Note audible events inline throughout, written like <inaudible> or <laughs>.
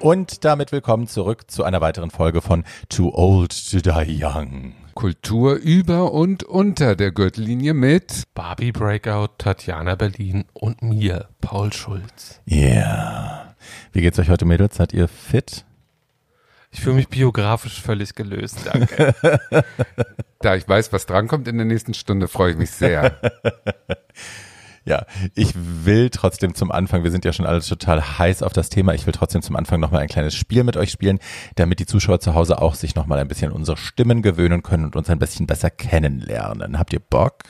Und damit willkommen zurück zu einer weiteren Folge von Too Old to Die Young. Kultur über und unter der Gürtellinie mit Barbie Breakout, Tatjana Berlin und mir, Paul Schulz. Yeah. Wie geht's euch heute, Mädels? Seid ihr fit? Ich fühle mich biografisch völlig gelöst, danke. <laughs> Da ich weiß, was drankommt in der nächsten Stunde, freue ich mich sehr. <laughs> Ja, ich will trotzdem zum Anfang, wir sind ja schon alle total heiß auf das Thema, ich will trotzdem zum Anfang nochmal ein kleines Spiel mit euch spielen, damit die Zuschauer zu Hause auch sich nochmal ein bisschen an unsere Stimmen gewöhnen können und uns ein bisschen besser kennenlernen. Habt ihr Bock?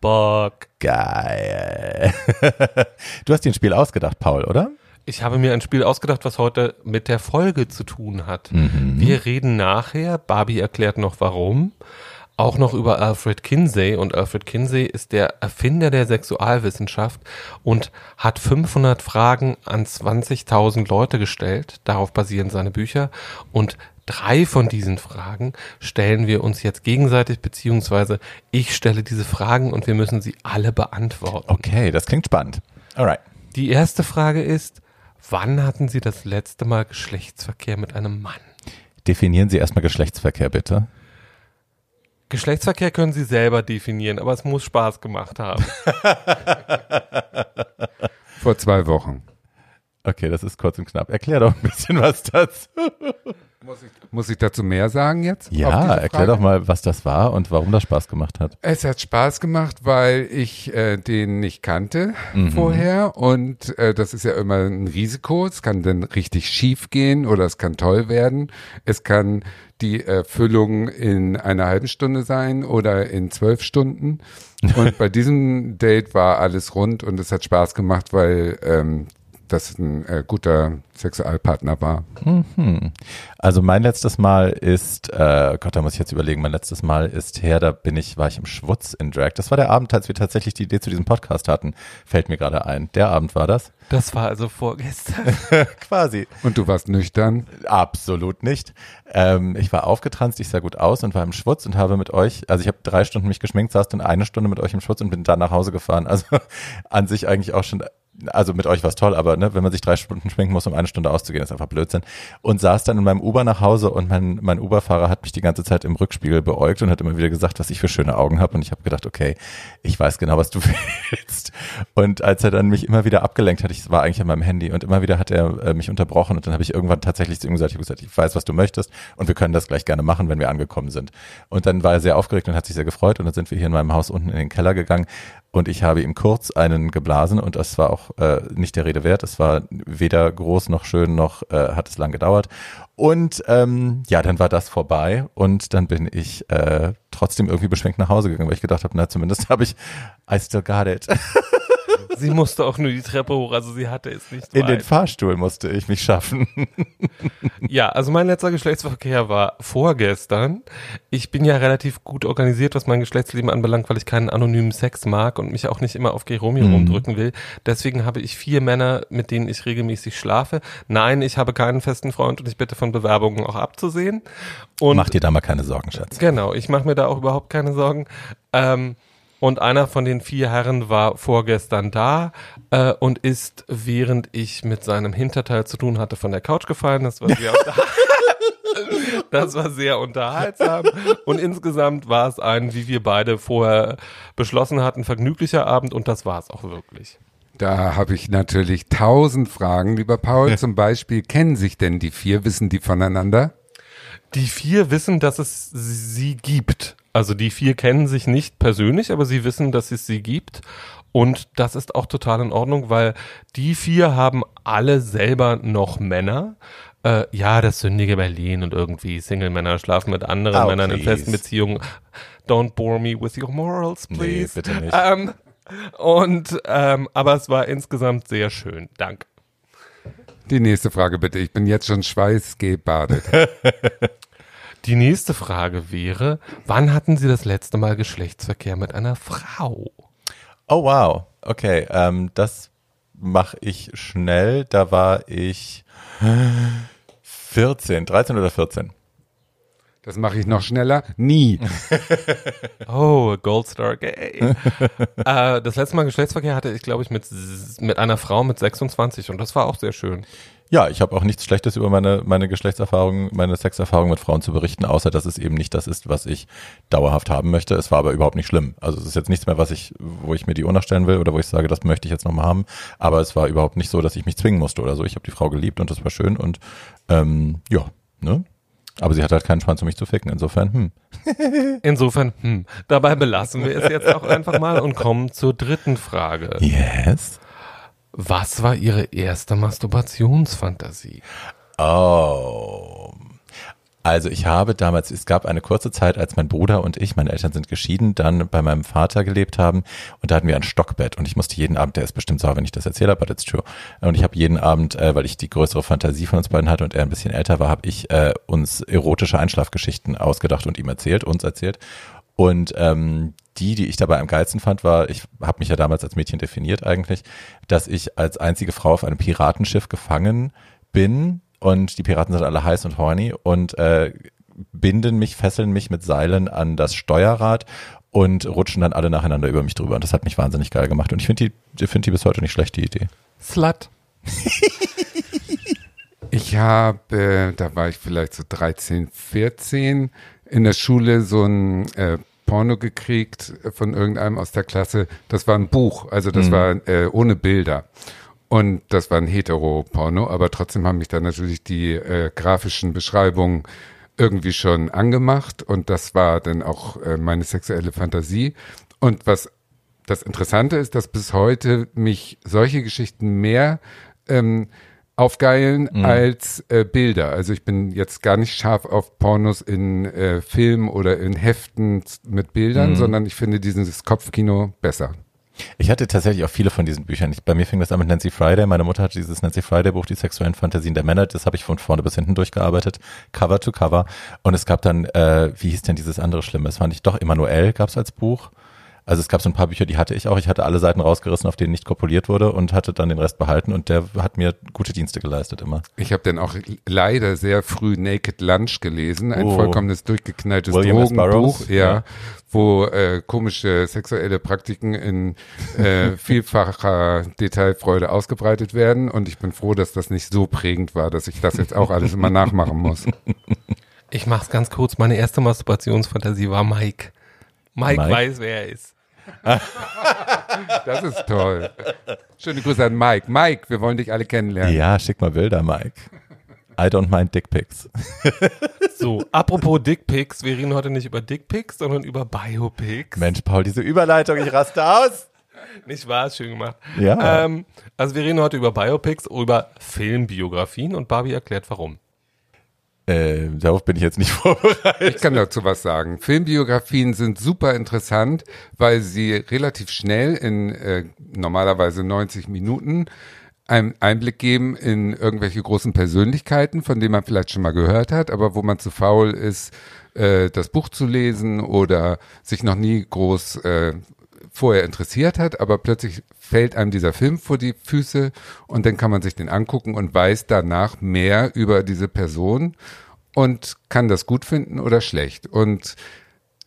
Bock. Geil. <laughs> Du hast dir ein Spiel ausgedacht, Paul, oder? Ich habe mir ein Spiel ausgedacht, was heute mit der Folge zu tun hat. Mhm. Wir reden nachher, Barbie erklärt noch warum, auch noch über Alfred Kinsey und Alfred Kinsey ist der Erfinder der Sexualwissenschaft und hat 500 Fragen an 20.000 Leute gestellt. Darauf basieren seine Bücher und drei von diesen Fragen stellen wir uns jetzt gegenseitig, beziehungsweise ich stelle diese Fragen und wir müssen sie alle beantworten. Okay, das klingt spannend. Alright. Die erste Frage ist, wann hatten Sie das letzte Mal Geschlechtsverkehr mit einem Mann? Definieren Sie erstmal Geschlechtsverkehr, bitte. Geschlechtsverkehr können Sie selber definieren, aber es muss Spaß gemacht haben. <laughs> Vor zwei Wochen. Okay, das ist kurz und knapp. Erklär doch ein bisschen was dazu. Muss ich, muss ich dazu mehr sagen jetzt? Ja, erklär doch mal, was das war und warum das Spaß gemacht hat. Es hat Spaß gemacht, weil ich äh, den nicht kannte Mhm. vorher und äh, das ist ja immer ein Risiko. Es kann dann richtig schief gehen oder es kann toll werden. Es kann die Erfüllung in einer halben Stunde sein oder in zwölf Stunden. <laughs> Und bei diesem Date war alles rund und es hat Spaß gemacht, weil ähm, das ein äh, guter Sexualpartner war. Hm. Also mein letztes Mal ist, äh, Gott, da muss ich jetzt überlegen, mein letztes Mal ist her, da bin ich, war ich im Schwutz in Drag. Das war der Abend, als wir tatsächlich die Idee zu diesem Podcast hatten. Fällt mir gerade ein. Der Abend war das? Das war also vorgestern. <laughs> Quasi. Und du warst nüchtern. Absolut nicht. Ähm, ich war aufgetranst, ich sah gut aus und war im Schwutz und habe mit euch, also ich habe drei Stunden mich geschminkt, saß dann eine Stunde mit euch im Schwutz und bin dann nach Hause gefahren. Also <laughs> an sich eigentlich auch schon, also mit euch war es toll, aber ne, wenn man sich drei Stunden schminken muss, um eine Stunde auszugehen, ist einfach Blödsinn. Und saß dann in meinem Uber nach Hause und mein, mein Uber-Fahrer hat mich die ganze Zeit im Rückspiegel beäugt und hat immer wieder gesagt, was ich für schöne Augen habe. Und ich habe gedacht, okay, ich weiß genau, was du <laughs> willst. Und als er dann mich immer wieder abgelenkt hat, ich war eigentlich an meinem Handy und immer wieder hat er äh, mich unterbrochen und dann habe ich irgendwann tatsächlich zu ihm gesagt, ich, gesagt, ich weiß, was du möchtest und wir können das gleich gerne machen, wenn wir angekommen sind. Und dann war er sehr aufgeregt und hat sich sehr gefreut und dann sind wir hier in meinem Haus unten in den Keller gegangen und ich habe ihm kurz einen geblasen und das war auch äh, nicht der Rede wert. Es war weder groß noch schön noch äh, hat es lang gedauert. Und ähm, ja, dann war das vorbei und dann bin ich äh, trotzdem irgendwie beschwingt nach Hause gegangen, weil ich gedacht habe, na zumindest <laughs> habe ich I still got it. <laughs> sie musste auch nur die Treppe hoch, also sie hatte es nicht In den weit. Fahrstuhl musste ich mich schaffen. <laughs> Ja, also mein letzter Geschlechtsverkehr war vorgestern. Ich bin ja relativ gut organisiert, was mein Geschlechtsleben anbelangt, weil ich keinen anonymen Sex mag und mich auch nicht immer auf Gay Romeo Mhm. rumdrücken will. Deswegen habe ich vier Männer, mit denen ich regelmäßig schlafe. Nein, ich habe keinen festen Freund und ich bitte von Bewerbungen auch abzusehen. Und Mach dir da mal keine Sorgen, Schatz. Genau, ich mache mir da auch überhaupt keine Sorgen. Ähm, und einer von den vier Herren war vorgestern da äh, und ist, während ich mit seinem Hinterteil zu tun hatte, von der Couch gefallen. Das war sehr, <laughs> das war sehr unterhaltsam. Und insgesamt war es ein, wie wir beide vorher beschlossen hatten, vergnüglicher Abend und das war es auch wirklich. Da habe ich natürlich tausend Fragen, lieber Paul. Zum Beispiel, kennen sich denn die vier? Wissen die voneinander? Die vier wissen, dass es sie gibt. Also die vier kennen sich nicht persönlich, aber sie wissen, dass es sie gibt. Und das ist auch total in Ordnung, weil die vier haben alle selber noch Männer. Äh, ja, das sündige Berlin und irgendwie Single-Männer schlafen mit anderen Oh, Männern in please. festen Beziehungen. Don't bore me with your morals, Nee, please. bitte nicht. Ähm, und ähm, aber es war insgesamt sehr schön. Danke. Die nächste Frage bitte. Ich bin jetzt schon schweißgebadet. <laughs> Die nächste Frage wäre, wann hatten Sie das letzte Mal Geschlechtsverkehr mit einer Frau? Oh wow, okay, ähm, das mache ich schnell. Da war ich 14, 13 oder 14. Das mache ich noch schneller. Nie. <laughs> Oh, Goldstar Gay. <laughs> äh, das letzte Mal Geschlechtsverkehr hatte ich, glaube ich, mit, mit einer Frau mit 26 und das war auch sehr schön. Ja, ich habe auch nichts Schlechtes über meine, meine Geschlechtserfahrung, meine Sexerfahrung mit Frauen zu berichten, außer dass es eben nicht das ist, was ich dauerhaft haben möchte. Es war aber überhaupt nicht schlimm. Also es ist jetzt nichts mehr, was ich, wo ich mir die Uhr nachstellen will oder wo ich sage, das möchte ich jetzt nochmal haben. Aber es war überhaupt nicht so, dass ich mich zwingen musste oder so. Ich habe die Frau geliebt und das war schön und ähm, ja, ne? Aber sie hat halt keinen Schwanz, um mich zu ficken. Insofern, hm. <laughs> Insofern, hm, dabei belassen wir es jetzt auch einfach mal und kommen zur dritten Frage. Yes. Was war Ihre erste Masturbationsfantasie? Oh. Also ich habe damals, es gab eine kurze Zeit, als mein Bruder und ich, meine Eltern sind geschieden, dann bei meinem Vater gelebt haben und da hatten wir ein Stockbett und ich musste jeden Abend, der ist bestimmt sauer, wenn ich das erzähle, but it's true. Und ich habe jeden Abend, äh, weil ich die größere Fantasie von uns beiden hatte und er ein bisschen älter war, habe ich äh, uns erotische Einschlafgeschichten ausgedacht und ihm erzählt, uns erzählt. Und ähm, die, die ich dabei am geilsten fand, war, ich habe mich ja damals als Mädchen definiert eigentlich, dass ich als einzige Frau auf einem Piratenschiff gefangen bin und die Piraten sind alle heiß und horny und äh, binden mich, fesseln mich mit Seilen an das Steuerrad und rutschen dann alle nacheinander über mich drüber. Und das hat mich wahnsinnig geil gemacht. Und ich finde die, finde die bis heute nicht schlecht, die Idee. Slut. <laughs> Ich habe, äh, da war ich vielleicht so 13, 14, in der Schule so ein äh, Porno gekriegt von irgendeinem aus der Klasse. Das war ein Buch, also das Mhm. war äh, ohne Bilder. Und das war ein Hetero-Porno, aber trotzdem haben mich da natürlich die äh, grafischen Beschreibungen irgendwie schon angemacht und das war dann auch äh, meine sexuelle Fantasie. Und was das Interessante ist, dass bis heute mich solche Geschichten mehr ähm, aufgeilen als äh, Bilder. Also ich bin jetzt gar nicht scharf auf Pornos in äh, Filmen oder in Heften mit Bildern, sondern ich finde dieses Kopfkino besser. Ich hatte tatsächlich auch viele von diesen Büchern. Ich, bei mir fing das an mit Nancy Friday. Meine Mutter hatte dieses Nancy Friday Buch, die sexuellen Fantasien der Männer. Das habe ich von vorne bis hinten durchgearbeitet, Cover to Cover. Und es gab dann, äh, wie hieß denn dieses andere Schlimme? Das fand ich doch Emanuel gab es als Buch. Also es gab so ein paar Bücher, die hatte ich auch. Ich hatte alle Seiten rausgerissen, auf denen nicht kopuliert wurde und hatte dann den Rest behalten. Und der hat mir gute Dienste geleistet immer. Ich habe dann auch leider sehr früh Naked Lunch gelesen, ein Oh. vollkommenes durchgeknalltes William. Drogenbuch, ja, Ja. wo äh, komische sexuelle Praktiken in äh, <laughs> vielfacher Detailfreude ausgebreitet werden. Und ich bin froh, dass das nicht so prägend war, dass ich das jetzt auch alles immer <laughs> nachmachen muss. Ich mach's ganz kurz. Meine erste Masturbationsfantasie war Mike. Mike, Mike? weiß, wer er ist. <laughs> Das ist toll. Schöne Grüße an Mike. Mike, wir wollen dich alle kennenlernen. Ja, schick mal Bilder, Mike. I don't mind Dickpics. <laughs> So, apropos Dickpics, wir reden heute nicht über Dickpics, sondern über Biopics. Mensch, Paul, diese Überleitung, ich raste aus. Nicht wahr? Schön gemacht. Ja. Ähm, also wir reden heute über Biopics, über Filmbiografien und Barbie erklärt warum. Äh, darauf bin ich jetzt nicht <laughs> vorbereitet. Ich kann dazu was sagen. Filmbiografien sind super interessant, weil sie relativ schnell in äh, normalerweise 90 Minuten einen Einblick geben in irgendwelche großen Persönlichkeiten, von denen man vielleicht schon mal gehört hat, aber wo man zu faul ist, äh, das Buch zu lesen oder sich noch nie groß äh, vorher interessiert hat, aber plötzlich fällt einem dieser Film vor die Füße und dann kann man sich den angucken und weiß danach mehr über diese Person und kann das gut finden oder schlecht. Und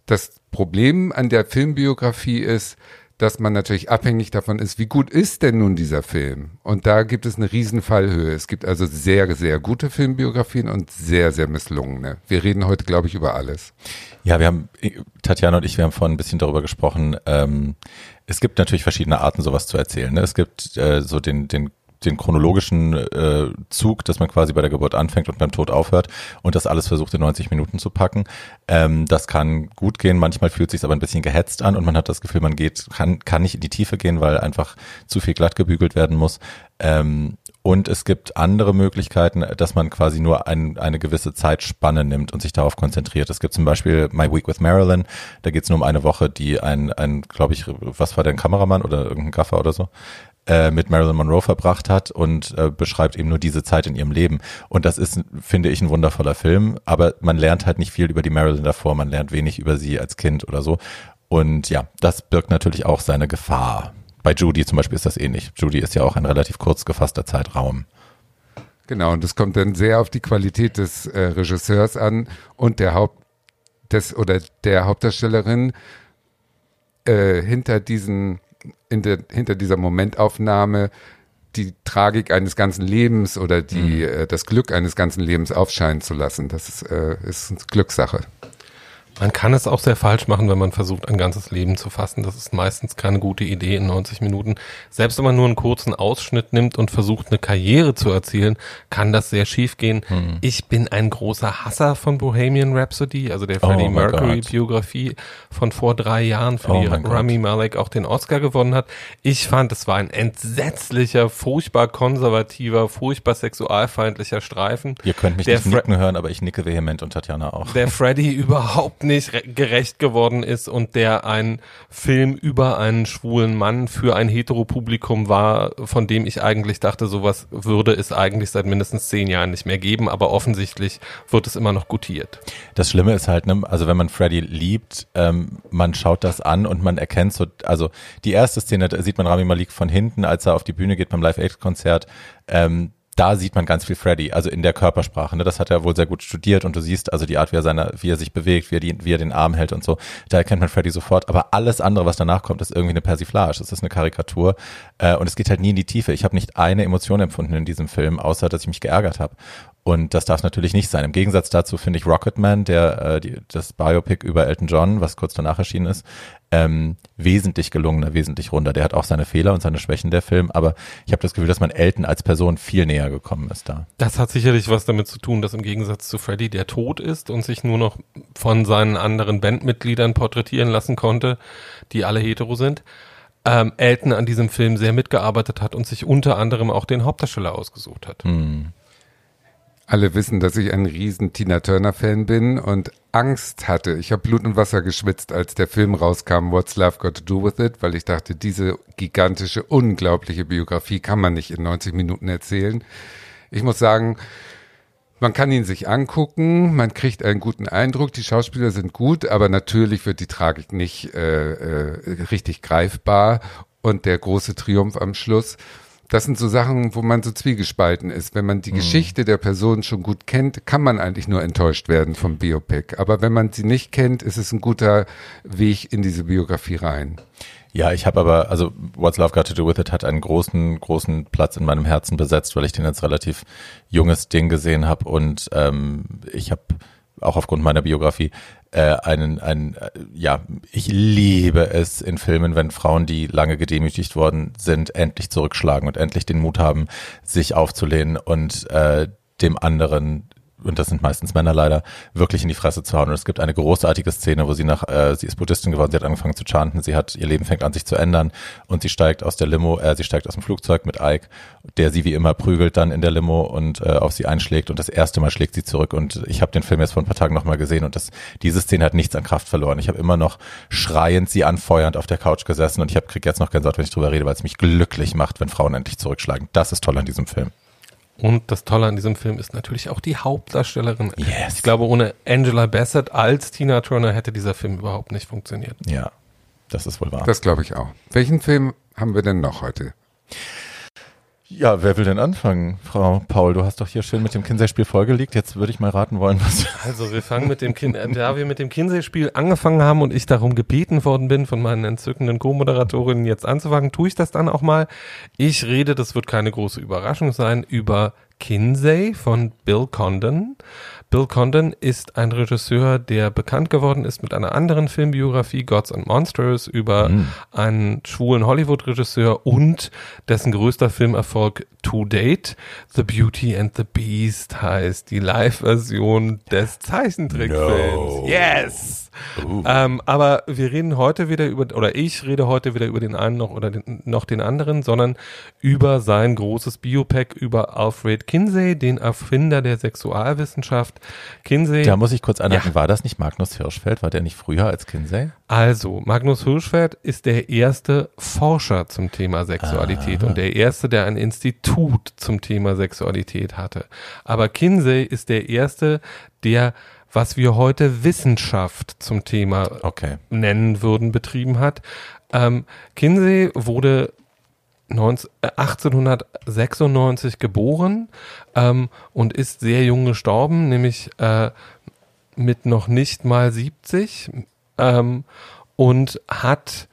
das Problem an der Filmbiografie ist, dass man natürlich abhängig davon ist, wie gut ist denn nun dieser Film? Und da gibt es eine riesen Fallhöhe. Es gibt also sehr, sehr gute Filmbiografien und sehr, sehr misslungene. Wir reden heute, glaube ich, über alles. Ja, wir haben, Tatjana und ich, wir haben vorhin ein bisschen darüber gesprochen. Ähm, es gibt natürlich verschiedene Arten, sowas zu erzählen. Ne? Es gibt äh, so den, den den chronologischen äh, Zug, dass man quasi bei der Geburt anfängt und beim Tod aufhört und das alles versucht in 90 Minuten zu packen. Ähm, das kann gut gehen, manchmal fühlt sich aber ein bisschen gehetzt an und man hat das Gefühl, man geht, kann, kann nicht in die Tiefe gehen, weil einfach zu viel glatt gebügelt werden muss. Ähm, und es gibt andere Möglichkeiten, dass man quasi nur ein, eine gewisse Zeitspanne nimmt und sich darauf konzentriert. Es gibt zum Beispiel My Week with Marilyn, da geht es nur um eine Woche, die ein, ein glaube ich, was war der, ein Kameramann oder irgendein Gaffer oder so, äh, mit Marilyn Monroe verbracht hat und äh, beschreibt eben nur diese Zeit in ihrem Leben. Und das ist, finde ich, ein wundervoller Film, aber man lernt halt nicht viel über die Marilyn davor, man lernt wenig über sie als Kind oder so. Und ja, das birgt natürlich auch seine Gefahr. Bei Judy zum Beispiel ist das ähnlich. Judy ist ja auch ein relativ kurz gefasster Zeitraum. Genau, und das kommt dann sehr auf die Qualität des äh, Regisseurs an und der Haupt des oder der Hauptdarstellerin äh, hinter diesen der, hinter dieser Momentaufnahme die Tragik eines ganzen Lebens oder die, äh, das Glück eines ganzen Lebens aufscheinen zu lassen. Das ist, äh, ist eine Glückssache. Man kann es auch sehr falsch machen, wenn man versucht, ein ganzes Leben zu fassen. Das ist meistens keine gute Idee in 90 Minuten. Selbst wenn man nur einen kurzen Ausschnitt nimmt und versucht, eine Karriere zu erzielen, kann das sehr schief gehen. Hm. Ich bin ein großer Hasser von Bohemian Rhapsody, also der Oh Freddie mein Mercury Gott. Biografie von vor drei Jahren, für Oh die. Rami Malek auch den Oscar gewonnen hat. Ich fand, es war ein entsetzlicher, furchtbar konservativer, furchtbar sexualfeindlicher Streifen. Ihr könnt mich nicht Fre- nicken hören, aber ich nicke vehement und Tatjana auch. der Freddy <laughs> überhaupt nicht re- gerecht geworden ist und der ein Film über einen schwulen Mann für ein Heteropublikum war, von dem ich eigentlich dachte, sowas würde es eigentlich seit mindestens zehn Jahren nicht mehr geben, aber offensichtlich wird es immer noch gutiert. Das Schlimme ist halt, ne, also wenn man Freddy liebt, ähm, man schaut das an und man erkennt so, also die erste Szene, da sieht man Rami Malik von hinten, als er auf die Bühne geht beim Live-Aid-Konzert, ähm, da sieht man ganz viel Freddy, also in der Körpersprache. Ne? Das hat er wohl sehr gut studiert und du siehst also die Art, wie er, seine, wie er sich bewegt, wie er, die, wie er den Arm hält und so. Da erkennt man Freddy sofort. Aber alles andere, was danach kommt, ist irgendwie eine Persiflage. Es ist eine Karikatur äh, und es geht halt nie in die Tiefe. Ich habe nicht eine Emotion empfunden in diesem Film, außer dass ich mich geärgert habe. Und das darf natürlich nicht sein. Im Gegensatz dazu finde ich Rocketman, der äh, die, das Biopic über Elton John, was kurz danach erschienen ist, ähm, wesentlich gelungener, wesentlich runder. Der hat auch seine Fehler und seine Schwächen, der Film, aber ich habe das Gefühl, dass man Elton als Person viel näher gekommen ist da. Das hat sicherlich was damit zu tun, dass im Gegensatz zu Freddy, der tot ist und sich nur noch von seinen anderen Bandmitgliedern porträtieren lassen konnte, die alle hetero sind, ähm, Elton an diesem Film sehr mitgearbeitet hat und sich unter anderem auch den Hauptdarsteller ausgesucht hat. Hm. Alle wissen, dass ich ein riesen Tina Turner Fan bin und Angst hatte. Ich habe Blut und Wasser geschwitzt, als der Film rauskam, What's Love Got to Do With It, weil ich dachte, diese gigantische, unglaubliche Biografie kann man nicht in 90 Minuten erzählen. Ich muss sagen, man kann ihn sich angucken, man kriegt einen guten Eindruck, die Schauspieler sind gut, aber natürlich wird die Tragik nicht äh, äh, richtig greifbar und der große Triumph am Schluss. Das sind so Sachen, wo man so zwiegespalten ist. Wenn man die Geschichte der Person schon gut kennt, kann man eigentlich nur enttäuscht werden vom Biopic. Aber wenn man sie nicht kennt, ist es ein guter Weg in diese Biografie rein. Ja, ich habe aber, also What's Love Got to Do With It hat einen großen, großen Platz in meinem Herzen besetzt, weil ich den als relativ junges Ding gesehen habe und ähm, ich habe auch aufgrund meiner Biografie äh, einen, einen, äh, ja, ich liebe es in Filmen, wenn Frauen, die lange gedemütigt worden sind, endlich zurückschlagen und endlich den Mut haben, sich aufzulehnen und äh, dem anderen und das sind meistens Männer leider, wirklich in die Fresse zu hauen. Und es gibt eine großartige Szene, wo sie nach, äh, sie ist Buddhistin geworden, sie hat angefangen zu chanten, sie hat, ihr Leben fängt an sich zu ändern und sie steigt aus der Limo, äh, sie steigt aus dem Flugzeug mit Ike, der sie wie immer prügelt dann in der Limo und äh, auf sie einschlägt und das erste Mal schlägt sie zurück und ich habe den Film jetzt vor ein paar Tagen nochmal gesehen und das, diese Szene hat nichts an Kraft verloren. Ich habe immer noch schreiend sie anfeuernd auf der Couch gesessen und ich hab, krieg jetzt noch Gänsehaut, wenn ich drüber rede, weil es mich glücklich macht, wenn Frauen endlich zurückschlagen. Das ist toll an diesem Film. Und das Tolle an diesem Film ist natürlich auch die Hauptdarstellerin. Yes. Ich glaube, ohne Angela Bassett als Tina Turner hätte dieser Film überhaupt nicht funktioniert. Ja, das ist wohl wahr. Das glaube ich auch. Welchen Film haben wir denn noch heute? Ja, wer will denn anfangen? Frau Paul, du hast doch hier schön mit dem Kinsey-Spiel vorgelegt. Jetzt würde ich mal raten wollen, was. Also wir fangen mit dem kind, äh, da wir mit dem Kinsey-Spiel angefangen haben und ich darum gebeten worden bin von meinen entzückenden Co-Moderatorinnen jetzt anzufangen, tue ich das dann auch mal. Ich rede, das wird keine große Überraschung sein, über Kinsey von Bill Condon. Bill Condon ist ein Regisseur, der bekannt geworden ist mit einer anderen Filmbiografie, Gods and Monsters, über einen schwulen Hollywood-Regisseur und dessen größter Filmerfolg To Date, The Beauty and the Beast heißt die Live-Version des Zeichentrickfilms. No. Yes! Ähm, aber wir reden heute wieder über, oder ich rede heute wieder über den einen noch oder den, noch den anderen, sondern über sein großes Biopack über Alfred Kinsey, den Erfinder der Sexualwissenschaft. Kinsey. Da muss ich kurz anmerken, Ja. war das nicht Magnus Hirschfeld? War der nicht früher als Kinsey? Also, Magnus Hirschfeld ist der erste Forscher zum Thema Sexualität und der erste, der ein Institut zum Thema Sexualität hatte. Aber Kinsey ist der erste, der, was wir heute Wissenschaft zum Thema Okay. nennen würden, betrieben hat. Ähm, Kinsey wurde 19, äh, 1896 geboren ähm, und ist sehr jung gestorben, nämlich äh, mit noch nicht mal 70 ähm, und hat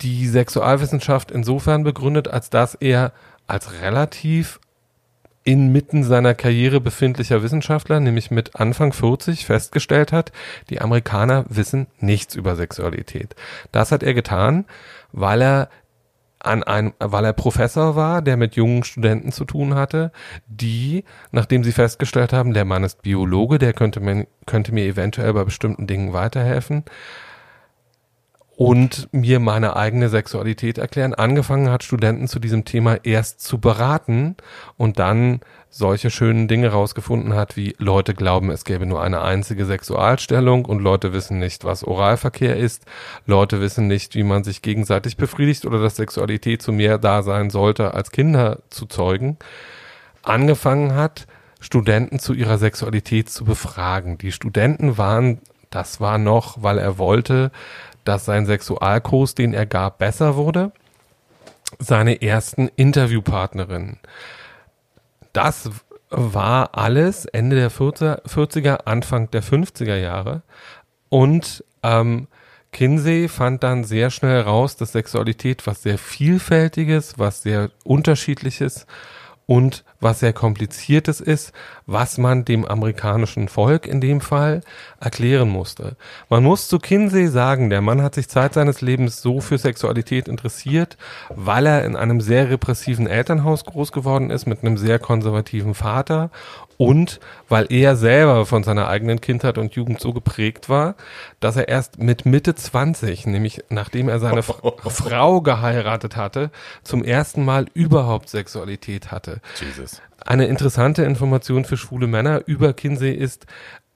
die Sexualwissenschaft insofern begründet, als dass er als relativ inmitten seiner Karriere befindlicher Wissenschaftler, nämlich mit Anfang 40, festgestellt hat, die Amerikaner wissen nichts über Sexualität. Das hat er getan, weil er an ein, weil er Professor war, der mit jungen Studenten zu tun hatte, die, nachdem sie festgestellt haben, der Mann ist Biologe, der könnte mir, könnte mir eventuell bei bestimmten Dingen weiterhelfen, und mir meine eigene Sexualität erklären, angefangen hat, Studenten zu diesem Thema erst zu beraten und dann solche schönen Dinge rausgefunden hat, wie Leute glauben, es gäbe nur eine einzige Sexualstellung und Leute wissen nicht, was Oralverkehr ist, Leute wissen nicht, wie man sich gegenseitig befriedigt oder dass Sexualität zu mehr da sein sollte, als Kinder zu zeugen, angefangen hat, Studenten zu ihrer Sexualität zu befragen. Die Studenten waren, das war noch, weil er wollte, dass sein Sexualkurs, den er gab, besser wurde. Seine ersten Interviewpartnerinnen. Das war alles Ende der 40er, Anfang der 50er Jahre. Und ähm, Kinsey fand dann sehr schnell raus, dass Sexualität was sehr Vielfältiges, was sehr Unterschiedliches und was sehr kompliziertes ist, was man dem amerikanischen Volk in dem Fall erklären musste. Man muss zu Kinsey sagen, der Mann hat sich Zeit seines Lebens so für Sexualität interessiert, weil er in einem sehr repressiven Elternhaus groß geworden ist mit einem sehr konservativen Vater und weil er selber von seiner eigenen Kindheit und Jugend so geprägt war, dass er erst mit Mitte 20, nämlich nachdem er seine <laughs> Frau geheiratet hatte, zum ersten Mal überhaupt Sexualität hatte. Jesus. Eine interessante Information für schwule Männer über Kinsey ist,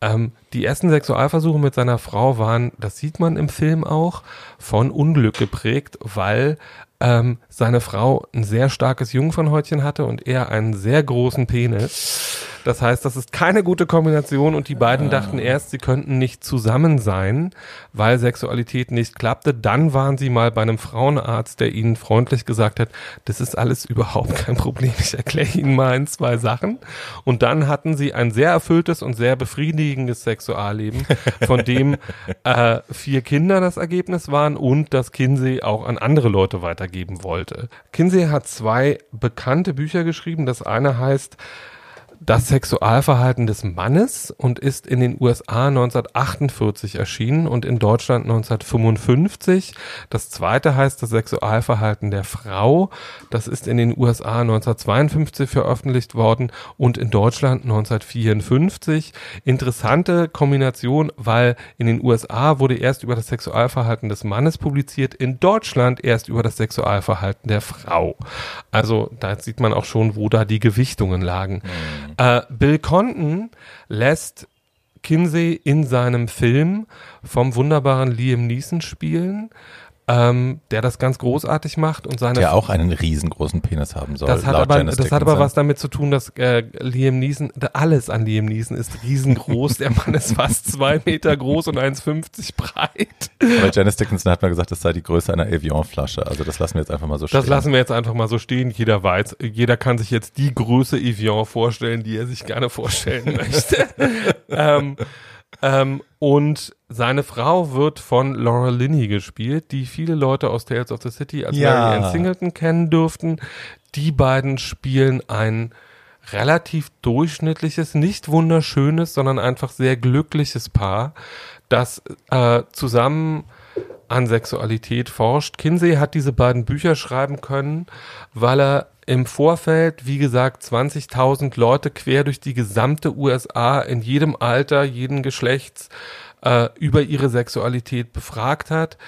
ähm, die ersten Sexualversuche mit seiner Frau waren, das sieht man im Film auch, von Unglück geprägt, weil ähm, seine Frau ein sehr starkes Jungfernhäutchen hatte und er einen sehr großen Penis. Das heißt, das ist keine gute Kombination und die beiden ah. dachten erst, sie könnten nicht zusammen sein, weil Sexualität nicht klappte. Dann waren sie mal bei einem Frauenarzt, der ihnen freundlich gesagt hat, das ist alles überhaupt kein Problem. Ich erkläre Ihnen mal in zwei Sachen. Und dann hatten sie ein sehr erfülltes und sehr befriedigendes Sexualleben, von dem äh, vier Kinder das Ergebnis waren und das Kinsey auch an andere Leute weitergeben wollte. Kinsey hat zwei bekannte Bücher geschrieben. Das eine heißt das Sexualverhalten des Mannes und ist in den USA 1948 erschienen und in Deutschland 1955. Das zweite heißt das Sexualverhalten der Frau. Das ist in den USA 1952 veröffentlicht worden und in Deutschland 1954. Interessante Kombination, weil in den USA wurde erst über das Sexualverhalten des Mannes publiziert, in Deutschland erst über das Sexualverhalten der Frau. Also da sieht man auch schon, wo da die Gewichtungen lagen. Mhm. Äh, Bill Conton lässt Kinsey in seinem Film vom wunderbaren Liam Neeson spielen ähm, der das ganz großartig macht und seine der auch einen riesengroßen Penis haben soll. Das hat aber, das hat aber was damit zu tun, dass äh, Liam Neeson alles an Liam Neeson ist riesengroß. <laughs> der Mann ist fast zwei Meter groß und 1,50 breit. Aber Janice Dickinson hat mal gesagt, das sei die Größe einer Evian-Flasche. Also das lassen wir jetzt einfach mal so stehen. Das lassen wir jetzt einfach mal so stehen. Jeder weiß, jeder kann sich jetzt die Größe Evian vorstellen, die er sich gerne vorstellen <laughs> möchte. ähm, ähm, und seine Frau wird von Laura Linney gespielt, die viele Leute aus Tales of the City als ja. Mary Ann Singleton kennen dürften. Die beiden spielen ein relativ durchschnittliches, nicht wunderschönes, sondern einfach sehr glückliches Paar, das äh, zusammen an Sexualität forscht. Kinsey hat diese beiden Bücher schreiben können, weil er im Vorfeld, wie gesagt, 20.000 Leute quer durch die gesamte USA in jedem Alter, jeden Geschlechts äh, über ihre Sexualität befragt hat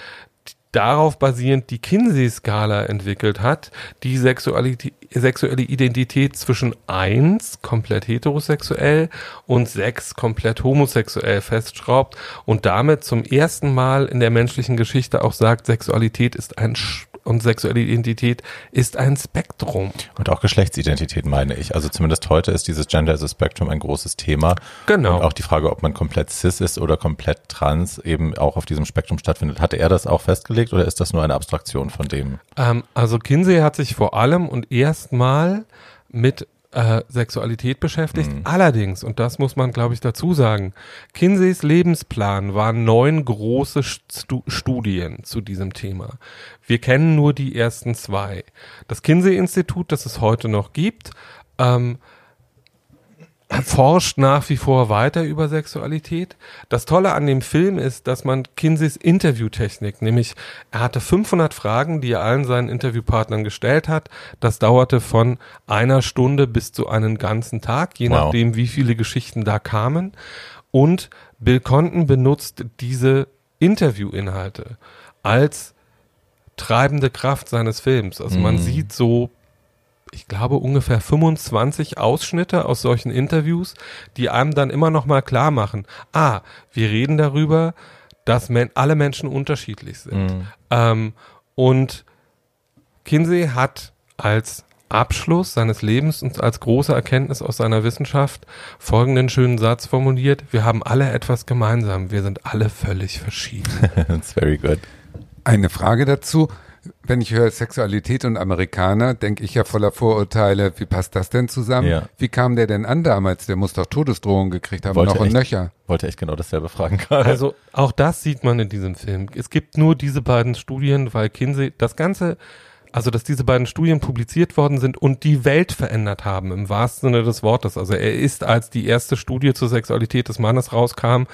darauf basierend die Kinsey-Skala entwickelt hat, die Sexualität, sexuelle Identität zwischen eins komplett heterosexuell und sechs komplett homosexuell festschraubt und damit zum ersten Mal in der menschlichen Geschichte auch sagt, Sexualität ist ein und sexuelle Identität ist ein Spektrum. Und auch Geschlechtsidentität meine ich. Also zumindest heute ist dieses Gender as a Spectrum ein großes Thema. Genau. Und auch die Frage, ob man komplett cis ist oder komplett trans, eben auch auf diesem Spektrum stattfindet. Hatte er das auch festgelegt oder ist das nur eine Abstraktion von dem? Ähm, also Kinsey hat sich vor allem und erstmal mit äh, Sexualität beschäftigt. Allerdings, und das muss man, glaube ich, dazu sagen, Kinseys Lebensplan waren neun große Stu Studien zu diesem Thema. Wir kennen nur die ersten zwei. Das Kinsey-Institut, das es heute noch gibt, ähm, forscht nach wie vor weiter über Sexualität. Das Tolle an dem Film ist, dass man Kinseys Interviewtechnik, nämlich er hatte 500 Fragen, die er allen seinen Interviewpartnern gestellt hat. Das dauerte von einer Stunde bis zu einen ganzen Tag, je Wow. nachdem, wie viele Geschichten da kamen. Und Bill Conton benutzt diese Interviewinhalte als treibende Kraft seines Films. Also man sieht so ich glaube, ungefähr 25 Ausschnitte aus solchen Interviews, die einem dann immer noch mal klar machen, ah, wir reden darüber, dass men alle Menschen unterschiedlich sind. Ähm, und Kinsey hat als Abschluss seines Lebens und als große Erkenntnis aus seiner Wissenschaft folgenden schönen Satz formuliert, wir haben alle etwas gemeinsam, wir sind alle völlig verschieden. <laughs> That's very good. Eine Frage dazu. Wenn ich höre Sexualität und Amerikaner, denke ich ja voller Vorurteile, wie passt das denn zusammen? Ja. Wie kam der denn an damals? Der muss doch Todesdrohungen gekriegt haben, Wollte noch und echt- nöcher. Wollte echt genau dasselbe fragen gerade. Also auch das sieht man in diesem Film. Es gibt nur diese beiden Studien, weil Kinsey das Ganze, also dass diese beiden Studien publiziert worden sind und die Welt verändert haben, im wahrsten Sinne des Wortes. Also er ist, als die erste Studie zur Sexualität des Mannes rauskam,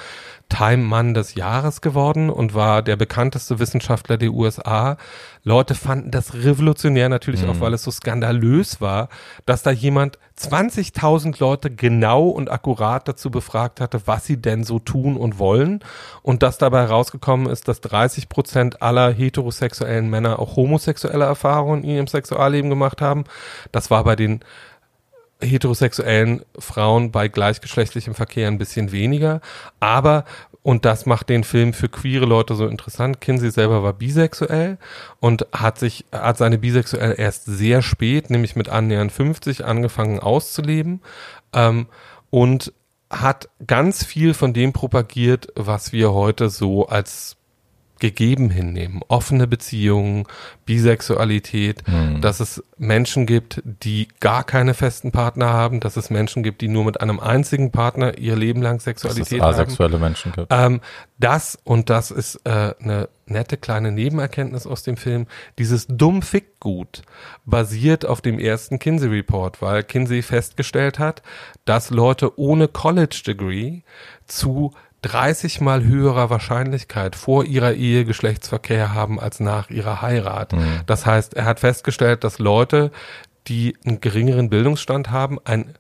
Time Mann des Jahres geworden und war der bekannteste Wissenschaftler der USA. Leute fanden das revolutionär natürlich auch, weil es so skandalös war, dass da jemand 20.000 Leute genau und akkurat dazu befragt hatte, was sie denn so tun und wollen und dass dabei rausgekommen ist, dass 30 Prozent aller heterosexuellen Männer auch homosexuelle Erfahrungen in ihrem Sexualleben gemacht haben. Das war bei den heterosexuellen Frauen bei gleichgeschlechtlichem Verkehr ein bisschen weniger. Aber, und das macht den Film für queere Leute so interessant, Kinsey selber war bisexuell und hat sich, hat seine Bisexuell erst sehr spät, nämlich mit annähernd 50, angefangen auszuleben. Ähm, und hat ganz viel von dem propagiert, was wir heute so als gegeben hinnehmen. Offene Beziehungen, Bisexualität, dass es Menschen gibt, die gar keine festen Partner haben, dass es Menschen gibt, die nur mit einem einzigen Partner ihr Leben lang dass es Sexualität haben. asexuelle Menschen gibt. Ähm, das, und das ist äh, eine nette kleine Nebenerkenntnis aus dem Film, dieses Dumm-Fick-Gut basiert auf dem ersten Kinsey-Report, weil Kinsey festgestellt hat, dass Leute ohne College-Degree zu 30 mal höherer Wahrscheinlichkeit vor ihrer Ehe Geschlechtsverkehr haben als nach ihrer Heirat. Das heißt, er hat festgestellt, dass Leute, die einen geringeren Bildungsstand haben, ein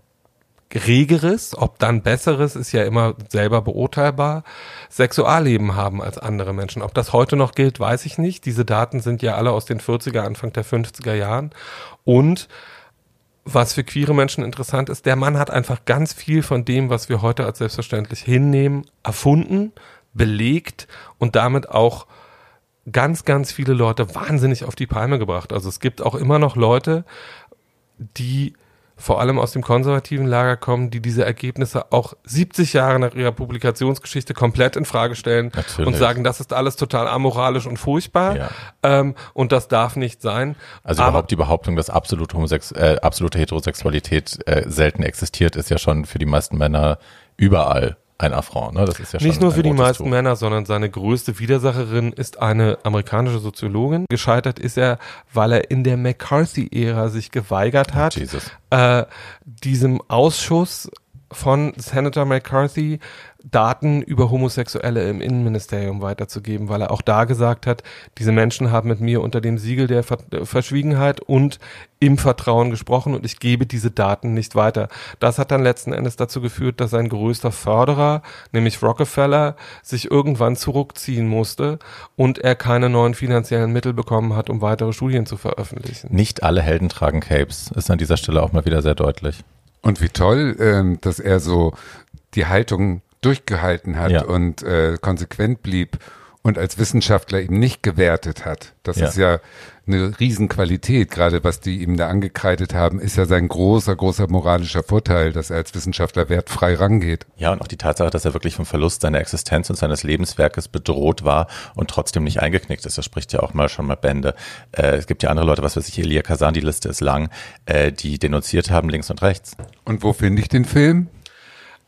regeres, ob dann besseres, ist ja immer selber beurteilbar, Sexualleben haben als andere Menschen. Ob das heute noch gilt, weiß ich nicht. Diese Daten sind ja alle aus den 40er, Anfang der 50er Jahren. Und was für queere Menschen interessant ist, der Mann hat einfach ganz viel von dem, was wir heute als selbstverständlich hinnehmen, erfunden, belegt und damit auch ganz, ganz viele Leute wahnsinnig auf die Palme gebracht. Also es gibt auch immer noch Leute, die vor allem aus dem konservativen Lager kommen, die diese Ergebnisse auch 70 Jahre nach ihrer Publikationsgeschichte komplett in Frage stellen Natürlich. und sagen, das ist alles total amoralisch und furchtbar Ja. ähm, und das darf nicht sein. Also Aber- überhaupt die Behauptung, dass absolute, Homosex äh, absolute Heterosexualität äh, selten existiert, ist ja schon für die meisten Männer überall ein Affront. Ne? Das ist ja schon Nicht nur für die meisten Tuch. Männer, sondern seine größte Widersacherin ist eine amerikanische Soziologin. Gescheitert ist er, weil er in der McCarthy-Ära sich geweigert hat, Jesus. äh, diesem Ausschuss von Senator McCarthy Daten über Homosexuelle im Innenministerium weiterzugeben, weil er auch da gesagt hat, diese Menschen haben mit mir unter dem Siegel der Ver Verschwiegenheit und im Vertrauen gesprochen und ich gebe diese Daten nicht weiter. Das hat dann letzten Endes dazu geführt, dass sein größter Förderer, nämlich Rockefeller, sich irgendwann zurückziehen musste und er keine neuen finanziellen Mittel bekommen hat, um weitere Studien zu veröffentlichen. Nicht alle Helden tragen Capes, ist an dieser Stelle auch mal wieder sehr deutlich. Und wie toll, ähm, dass er so die Haltung durchgehalten hat Ja. und äh, konsequent blieb und als Wissenschaftler eben nicht gewertet hat. Das Ja. ist ja eine Riesenqualität, gerade was die ihm da angekreidet haben, ist ja sein großer, großer moralischer Vorteil, dass er als Wissenschaftler wertfrei rangeht. Ja, und auch die Tatsache, dass er wirklich vom Verlust seiner Existenz und seines Lebenswerkes bedroht war und trotzdem nicht eingeknickt ist. Das spricht ja auch mal schon mal Bände. Äh, es gibt ja andere Leute, was weiß ich, Elia Kazan, die Liste ist lang, äh, die denunziert haben links und rechts. Und wo finde ich den Film?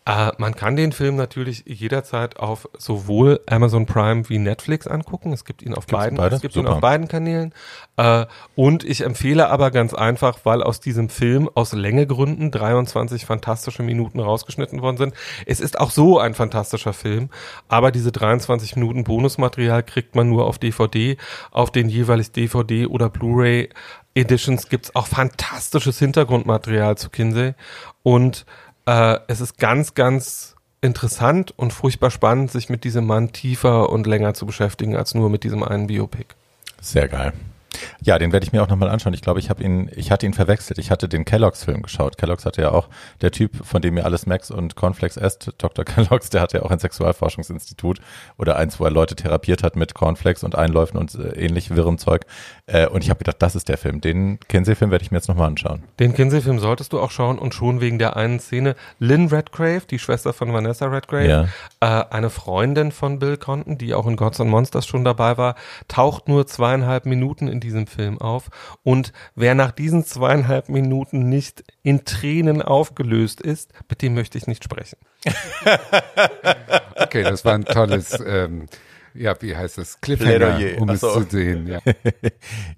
Äh, man kann den Film natürlich jederzeit auf sowohl Amazon Prime wie Netflix angucken. Es gibt ihn auf Gibt's beiden, beide? es gibt ihn Super. auf beiden Kanälen. Äh, und ich empfehle aber ganz einfach, weil aus diesem Film aus Längegründen 23 fantastische Minuten rausgeschnitten worden sind. Es ist auch so ein fantastischer Film, aber diese 23 Minuten Bonusmaterial kriegt man nur auf DVD. Auf den jeweilig DVD oder Blu-ray Editions gibt's auch fantastisches Hintergrundmaterial zu Kinsey und äh, es ist ganz, ganz interessant und furchtbar spannend, sich mit diesem Mann tiefer und länger zu beschäftigen als nur mit diesem einen Biopic. Sehr geil. Ja, den werde ich mir auch nochmal anschauen. Ich glaube, ich habe ihn, ich hatte ihn verwechselt. Ich hatte den Kellogg's-Film geschaut. Kellogg's hatte ja auch, der Typ, von dem ihr alles Max und Cornflakes esst, Dr. <laughs> Kellogg's, der hatte ja auch ein Sexualforschungsinstitut oder eins, wo er Leute therapiert hat mit Cornflakes und Einläufen und äh, ähnlich wirrem Zeug. Äh, und ich habe gedacht, das ist der Film. Den Kinsey-Film werde ich mir jetzt nochmal anschauen. Den Kinsey-Film solltest du auch schauen und schon wegen der einen Szene. Lynn Redgrave, die Schwester von Vanessa Redgrave, Ja. äh, eine Freundin von Bill Conton, die auch in Gods and Monsters schon dabei war, taucht nur zweieinhalb Minuten in diesem Film auf. Und wer nach diesen zweieinhalb Minuten nicht in Tränen aufgelöst ist, mit dem möchte ich nicht sprechen. <laughs> Okay, das war ein tolles, ähm, ja, wie heißt das? Cliffhanger, Plädoyer. um Ach es zu sehen. Ja. <laughs>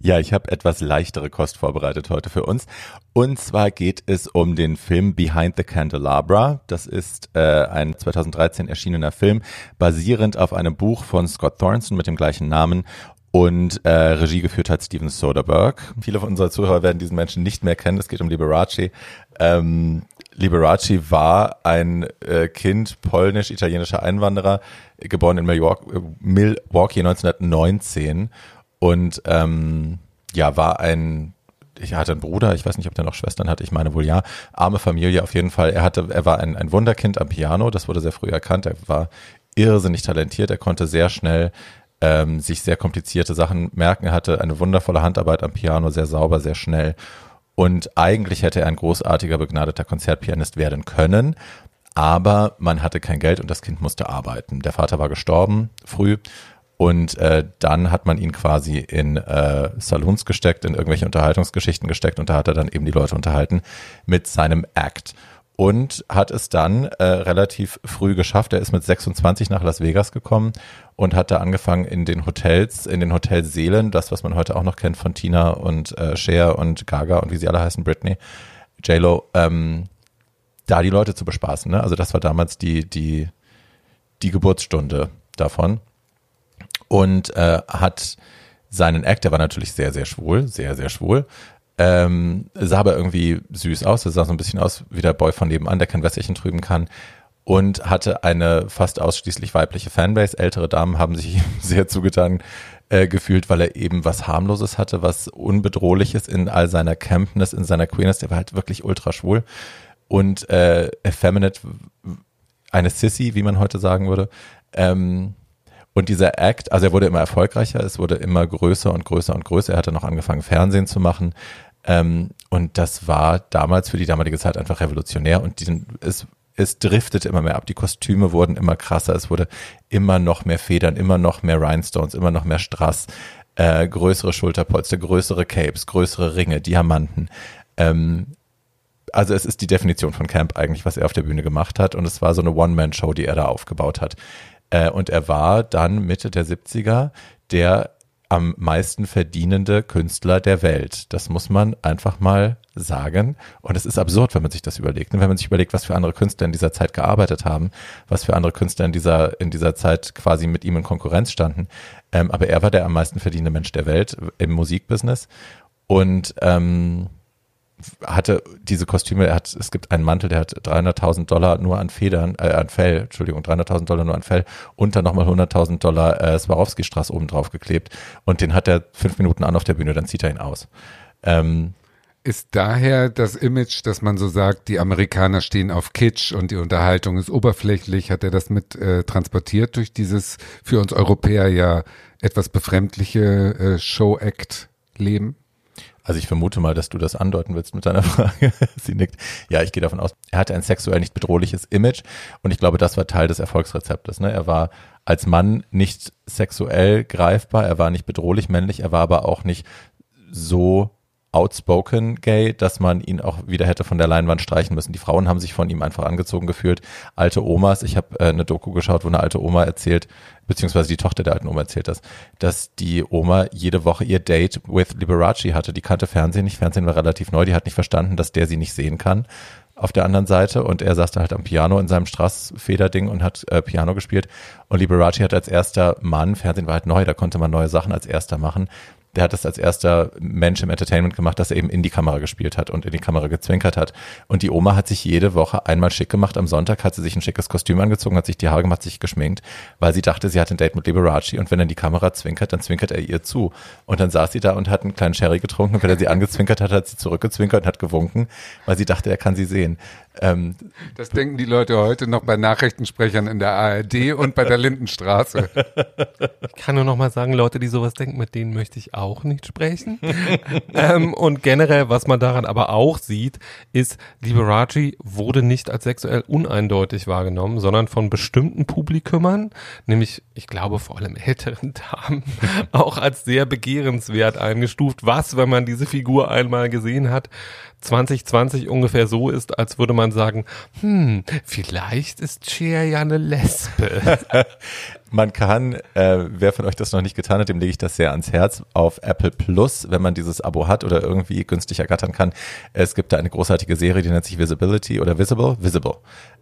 Ja, ich habe etwas leichtere Kost vorbereitet heute für uns. Und zwar geht es um den Film Behind the Candelabra. Das ist äh, ein 2013 erschienener Film, basierend auf einem Buch von Scott Thornton mit dem gleichen Namen. Und äh, Regie geführt hat Steven Soderbergh. Viele von unserer Zuhörer werden diesen Menschen nicht mehr kennen. Es geht um Liberace. Ähm, Liberace war ein äh, Kind polnisch-italienischer Einwanderer, geboren in Milwaukee, äh, Milwaukee 1919 und ähm, ja, war ein, ich hatte einen Bruder, ich weiß nicht, ob der noch Schwestern hatte, ich meine wohl ja, arme Familie auf jeden Fall. Er hatte, er war ein, ein Wunderkind am Piano, das wurde sehr früh erkannt. Er war irrsinnig talentiert, er konnte sehr schnell ähm, sich sehr komplizierte Sachen merken. Er hatte eine wundervolle Handarbeit am Piano, sehr sauber, sehr schnell. Und eigentlich hätte er ein großartiger, begnadeter Konzertpianist werden können. Aber man hatte kein Geld und das Kind musste arbeiten. Der Vater war gestorben früh und äh, dann hat man ihn quasi in äh, Saloons gesteckt, in irgendwelche Unterhaltungsgeschichten gesteckt und da hat er dann eben die Leute unterhalten mit seinem Act. Und hat es dann äh, relativ früh geschafft. Er ist mit 26 nach Las Vegas gekommen und hat da angefangen in den Hotels, in den Hotelseelen, das, was man heute auch noch kennt von Tina und äh, Cher und Gaga und wie sie alle heißen, Britney, J-Lo, ähm, da die Leute zu bespaßen. Ne? Also das war damals die, die, die Geburtsstunde davon und äh, hat seinen Act, der war natürlich sehr, sehr schwul, sehr, sehr schwul, ähm, sah aber irgendwie süß aus, er sah so ein bisschen aus wie der Boy von nebenan, der kein Wässerchen trüben kann und hatte eine fast ausschließlich weibliche Fanbase. Ältere Damen haben sich <laughs> sehr zugetan äh, gefühlt, weil er eben was harmloses hatte, was unbedrohliches in all seiner Campness, in seiner Queerness, der war halt wirklich ultra schwul und äh, effeminate, eine Sissy, wie man heute sagen würde. Ähm, und dieser Act, also er wurde immer erfolgreicher, es wurde immer größer und größer und größer. Er hatte noch angefangen, Fernsehen zu machen. Ähm, und das war damals für die damalige Zeit einfach revolutionär. Und die, es, es driftete immer mehr ab. Die Kostüme wurden immer krasser. Es wurde immer noch mehr Federn, immer noch mehr Rhinestones, immer noch mehr Strass, äh, größere Schulterpolster, größere Capes, größere Ringe, Diamanten. Ähm, also es ist die Definition von Camp eigentlich, was er auf der Bühne gemacht hat. Und es war so eine One-Man-Show, die er da aufgebaut hat. Äh, und er war dann Mitte der 70er der am meisten verdienende Künstler der Welt. Das muss man einfach mal sagen. Und es ist absurd, wenn man sich das überlegt. Wenn man sich überlegt, was für andere Künstler in dieser Zeit gearbeitet haben, was für andere Künstler in dieser, in dieser Zeit quasi mit ihm in Konkurrenz standen. Ähm, aber er war der am meisten verdienende Mensch der Welt im Musikbusiness. Und ähm, hatte diese Kostüme, er hat, es gibt einen Mantel, der hat 300.000 Dollar nur an Federn, äh, an Fell, Entschuldigung, 300.000 Dollar nur an Fell und dann nochmal 100.000 Dollar äh, Swarovski-Straß oben drauf geklebt und den hat er fünf Minuten an auf der Bühne, dann zieht er ihn aus. Ähm, ist daher das Image, dass man so sagt, die Amerikaner stehen auf Kitsch und die Unterhaltung ist oberflächlich. Hat er das mit äh, transportiert durch dieses für uns Europäer ja etwas befremdliche äh, Show-Act-Leben? Also ich vermute mal, dass du das andeuten willst mit deiner <laughs> Frage. Sie nickt. Ja, ich gehe davon aus, er hatte ein sexuell nicht bedrohliches Image und ich glaube, das war Teil des Erfolgsrezeptes. Ne? Er war als Mann nicht sexuell greifbar, er war nicht bedrohlich männlich, er war aber auch nicht so outspoken gay, dass man ihn auch wieder hätte von der Leinwand streichen müssen. Die Frauen haben sich von ihm einfach angezogen gefühlt. Alte Omas, ich habe äh, eine Doku geschaut, wo eine alte Oma erzählt, beziehungsweise die Tochter der alten Oma erzählt das, dass die Oma jede Woche ihr Date with Liberace hatte. Die kannte Fernsehen nicht, Fernsehen war relativ neu, die hat nicht verstanden, dass der sie nicht sehen kann auf der anderen Seite und er saß da halt am Piano in seinem Strassfederding und hat äh, Piano gespielt und Liberace hat als erster Mann, Fernsehen war halt neu, da konnte man neue Sachen als erster machen, der hat das als erster Mensch im Entertainment gemacht, dass er eben in die Kamera gespielt hat und in die Kamera gezwinkert hat. Und die Oma hat sich jede Woche einmal schick gemacht. Am Sonntag hat sie sich ein schickes Kostüm angezogen, hat sich die Haare gemacht, sich geschminkt, weil sie dachte, sie hat ein Date mit Liberace und wenn er in die Kamera zwinkert, dann zwinkert er ihr zu. Und dann saß sie da und hat einen kleinen Sherry getrunken und wenn er sie <laughs> angezwinkert hat, hat sie zurückgezwinkert und hat gewunken, weil sie dachte, er kann sie sehen. Ähm, das denken die Leute heute noch bei Nachrichtensprechern in der ARD und bei der Lindenstraße. Ich kann nur noch mal sagen, Leute, die sowas denken, mit denen möchte ich auch nicht sprechen. <laughs> ähm, und generell, was man daran aber auch sieht, ist, Liberace wurde nicht als sexuell uneindeutig wahrgenommen, sondern von bestimmten Publikumern, nämlich, ich glaube, vor allem älteren Damen, <laughs> auch als sehr begehrenswert eingestuft. Was, wenn man diese Figur einmal gesehen hat, 2020 ungefähr so ist, als würde man sagen, hm, vielleicht ist Cher ja eine Lesbe. <laughs> man kann, äh, wer von euch das noch nicht getan hat, dem lege ich das sehr ans Herz, auf Apple Plus, wenn man dieses Abo hat oder irgendwie günstig ergattern kann. Es gibt da eine großartige Serie, die nennt sich Visibility oder Visible, Visible.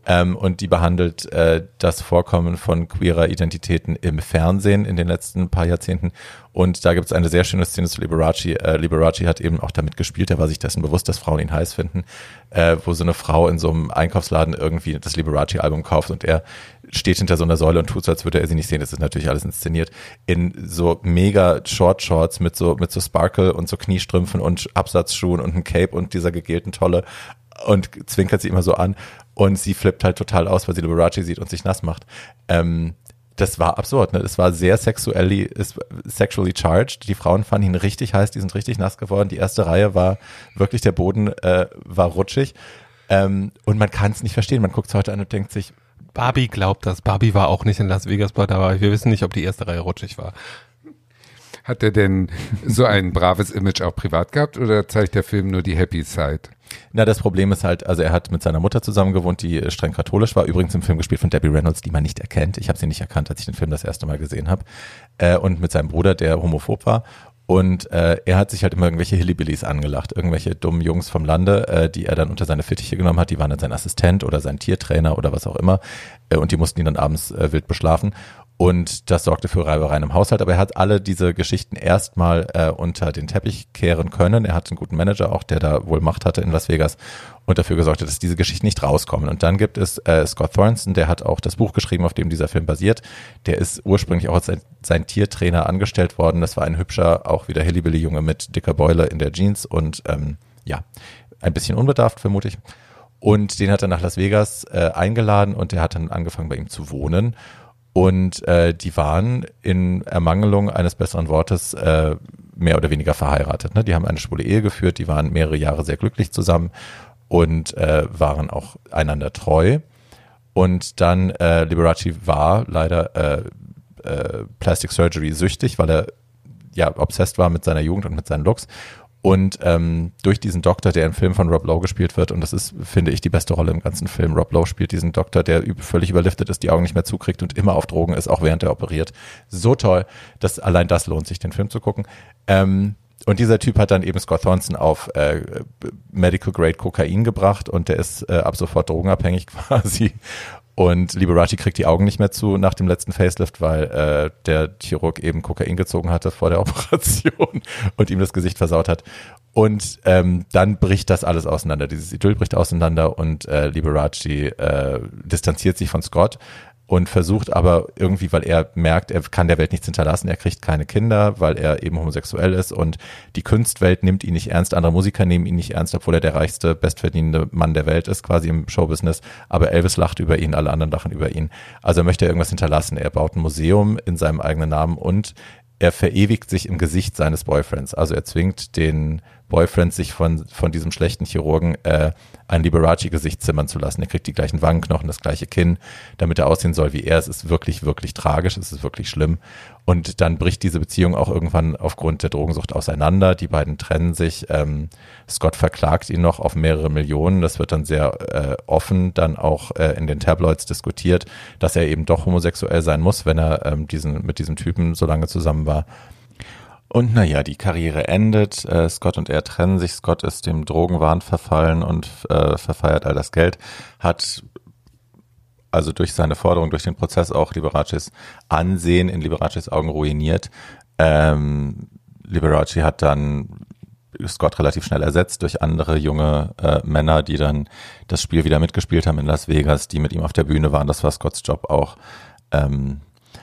Ähm, und die behandelt äh, das Vorkommen von queerer Identitäten im Fernsehen in den letzten paar Jahrzehnten. Und da gibt es eine sehr schöne Szene zu Liberace. Äh, Liberace hat eben auch damit gespielt, er war sich dessen bewusst, dass Frauen ihn heiß finden, äh, wo so eine Frau in so einem Einkaufsladen irgendwie das Liberace-Album kauft und er steht hinter so einer Säule und tut so, als würde er sie nicht sehen. Das ist natürlich alles inszeniert. In so mega Short Shorts mit so, mit so Sparkle und so Kniestrümpfen und Absatzschuhen und einem Cape und dieser gegelten Tolle und zwinkert sie immer so an und sie flippt halt total aus, weil sie Liberace sieht und sich nass macht. Ähm, das war absurd, ne? Das war sehr sexually, sexually charged. Die Frauen fanden ihn richtig heiß, die sind richtig nass geworden. Die erste Reihe war wirklich, der Boden äh, war rutschig. Ähm, und man kann es nicht verstehen. Man guckt es heute an und denkt sich. Barbie glaubt das. Barbie war auch nicht in Las Vegas bei dabei. Wir wissen nicht, ob die erste Reihe rutschig war. Hat er denn so ein braves Image auch privat gehabt oder zeigt der Film nur die Happy Side? Na, das Problem ist halt, also er hat mit seiner Mutter zusammen gewohnt, die äh, streng katholisch war, übrigens im Film gespielt von Debbie Reynolds, die man nicht erkennt. Ich habe sie nicht erkannt, als ich den Film das erste Mal gesehen habe. Äh, und mit seinem Bruder, der homophob war. Und äh, er hat sich halt immer irgendwelche Hillbillies angelacht, irgendwelche dummen Jungs vom Lande, äh, die er dann unter seine Fittiche genommen hat. Die waren dann sein Assistent oder sein Tiertrainer oder was auch immer. Äh, und die mussten ihn dann abends äh, wild beschlafen. Und das sorgte für Reibereien im Haushalt. Aber er hat alle diese Geschichten erstmal äh, unter den Teppich kehren können. Er hat einen guten Manager auch, der da wohl Macht hatte in Las Vegas und dafür gesorgt hat, dass diese Geschichten nicht rauskommen. Und dann gibt es äh, Scott Thornton, der hat auch das Buch geschrieben, auf dem dieser Film basiert. Der ist ursprünglich auch als sein, sein Tiertrainer angestellt worden. Das war ein hübscher, auch wieder Hillybilly-Junge mit dicker Beule in der Jeans und ähm, ja, ein bisschen unbedarft, vermute ich. Und den hat er nach Las Vegas äh, eingeladen und der hat dann angefangen bei ihm zu wohnen. Und äh, die waren in Ermangelung eines besseren Wortes äh, mehr oder weniger verheiratet. Ne? Die haben eine schwule Ehe geführt, die waren mehrere Jahre sehr glücklich zusammen und äh, waren auch einander treu. Und dann äh, Liberace war leider äh, äh, Plastic Surgery süchtig, weil er ja obsessed war mit seiner Jugend und mit seinen Looks und ähm, durch diesen Doktor, der im Film von Rob Lowe gespielt wird, und das ist, finde ich, die beste Rolle im ganzen Film. Rob Lowe spielt diesen Doktor, der völlig überliftet ist, die Augen nicht mehr zukriegt und immer auf Drogen ist, auch während er operiert. So toll, dass allein das lohnt sich, den Film zu gucken. Ähm, und dieser Typ hat dann eben Scott Thornton auf äh, Medical Grade Kokain gebracht und der ist äh, ab sofort drogenabhängig <laughs> quasi. Und Liberace kriegt die Augen nicht mehr zu nach dem letzten Facelift, weil äh, der Chirurg eben Kokain gezogen hatte vor der <laughs> Operation und ihm das Gesicht versaut hat. Und ähm, dann bricht das alles auseinander. Dieses Idyll bricht auseinander und äh, Liberace äh, distanziert sich von Scott und versucht aber irgendwie, weil er merkt, er kann der Welt nichts hinterlassen, er kriegt keine Kinder, weil er eben homosexuell ist und die Kunstwelt nimmt ihn nicht ernst, andere Musiker nehmen ihn nicht ernst, obwohl er der reichste, bestverdienende Mann der Welt ist, quasi im Showbusiness, aber Elvis lacht über ihn, alle anderen lachen über ihn. Also er möchte irgendwas hinterlassen. Er baut ein Museum in seinem eigenen Namen und er verewigt sich im Gesicht seines Boyfriends. Also er zwingt den Boyfriend, sich von, von diesem schlechten Chirurgen äh, ein Liberace-Gesicht zimmern zu lassen. Er kriegt die gleichen Wangenknochen, das gleiche Kinn, damit er aussehen soll wie er. Es ist wirklich, wirklich tragisch, es ist wirklich schlimm. Und dann bricht diese Beziehung auch irgendwann aufgrund der Drogensucht auseinander. Die beiden trennen sich. Ähm, Scott verklagt ihn noch auf mehrere Millionen. Das wird dann sehr äh, offen dann auch äh, in den Tabloids diskutiert, dass er eben doch homosexuell sein muss, wenn er ähm, diesen, mit diesem Typen so lange zusammen war. Und naja, die Karriere endet. Äh, Scott und er trennen sich. Scott ist dem Drogenwahn verfallen und äh, verfeiert all das Geld. Hat also durch seine Forderung, durch den Prozess auch Liberaces Ansehen in Liberaces Augen ruiniert. Ähm, Liberace hat dann Scott relativ schnell ersetzt durch andere junge äh, Männer, die dann das Spiel wieder mitgespielt haben in Las Vegas, die mit ihm auf der Bühne waren. Das war Scotts Job auch. Ähm,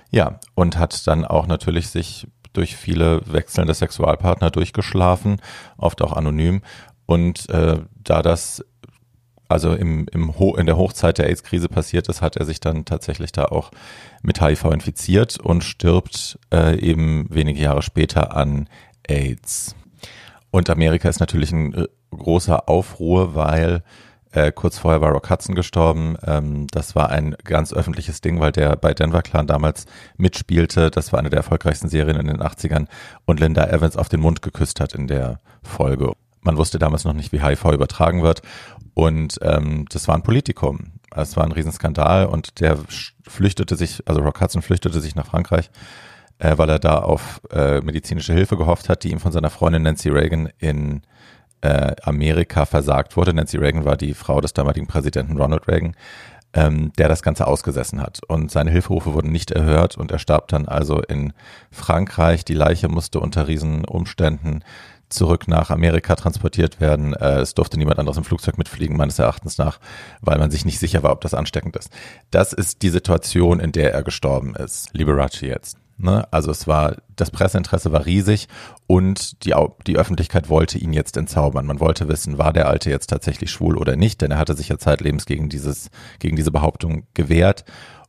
ja, und hat dann auch natürlich sich durch viele wechselnde Sexualpartner durchgeschlafen, oft auch anonym. Und äh, da das also im, im Ho in der Hochzeit der AIDS-Krise passiert ist, hat er sich dann tatsächlich da auch mit HIV infiziert und stirbt äh, eben wenige Jahre später an AIDS. Und Amerika ist natürlich ein äh, großer Aufruhr, weil äh, kurz vorher war Rock Hudson gestorben. Ähm, das war ein ganz öffentliches Ding, weil der bei Denver Clan damals mitspielte. Das war eine der erfolgreichsten Serien in den 80ern und Linda Evans auf den Mund geküsst hat in der Folge. Man wusste damals noch nicht, wie HIV übertragen wird. Und ähm, das war ein Politikum. Es war ein Riesenskandal und der flüchtete sich, also Rock Hudson flüchtete sich nach Frankreich, äh, weil er da auf äh, medizinische Hilfe gehofft hat, die ihm von seiner Freundin Nancy Reagan in äh, Amerika versagt wurde. Nancy Reagan war die Frau des damaligen Präsidenten Ronald Reagan, ähm, der das Ganze ausgesessen hat. Und seine Hilferufe wurden nicht erhört und er starb dann also in Frankreich. Die Leiche musste unter Riesenumständen zurück nach Amerika transportiert werden. Äh, es durfte niemand anderes im Flugzeug mitfliegen, meines Erachtens nach, weil man sich nicht sicher war, ob das ansteckend ist. Das ist die Situation, in der er gestorben ist. Liberace jetzt. Ne? Also es war, das Presseinteresse war riesig und die, die Öffentlichkeit wollte ihn jetzt entzaubern. Man wollte wissen, war der Alte jetzt tatsächlich schwul oder nicht, denn er hatte sich ja zeitlebens gegen dieses, gegen diese Behauptung gewehrt.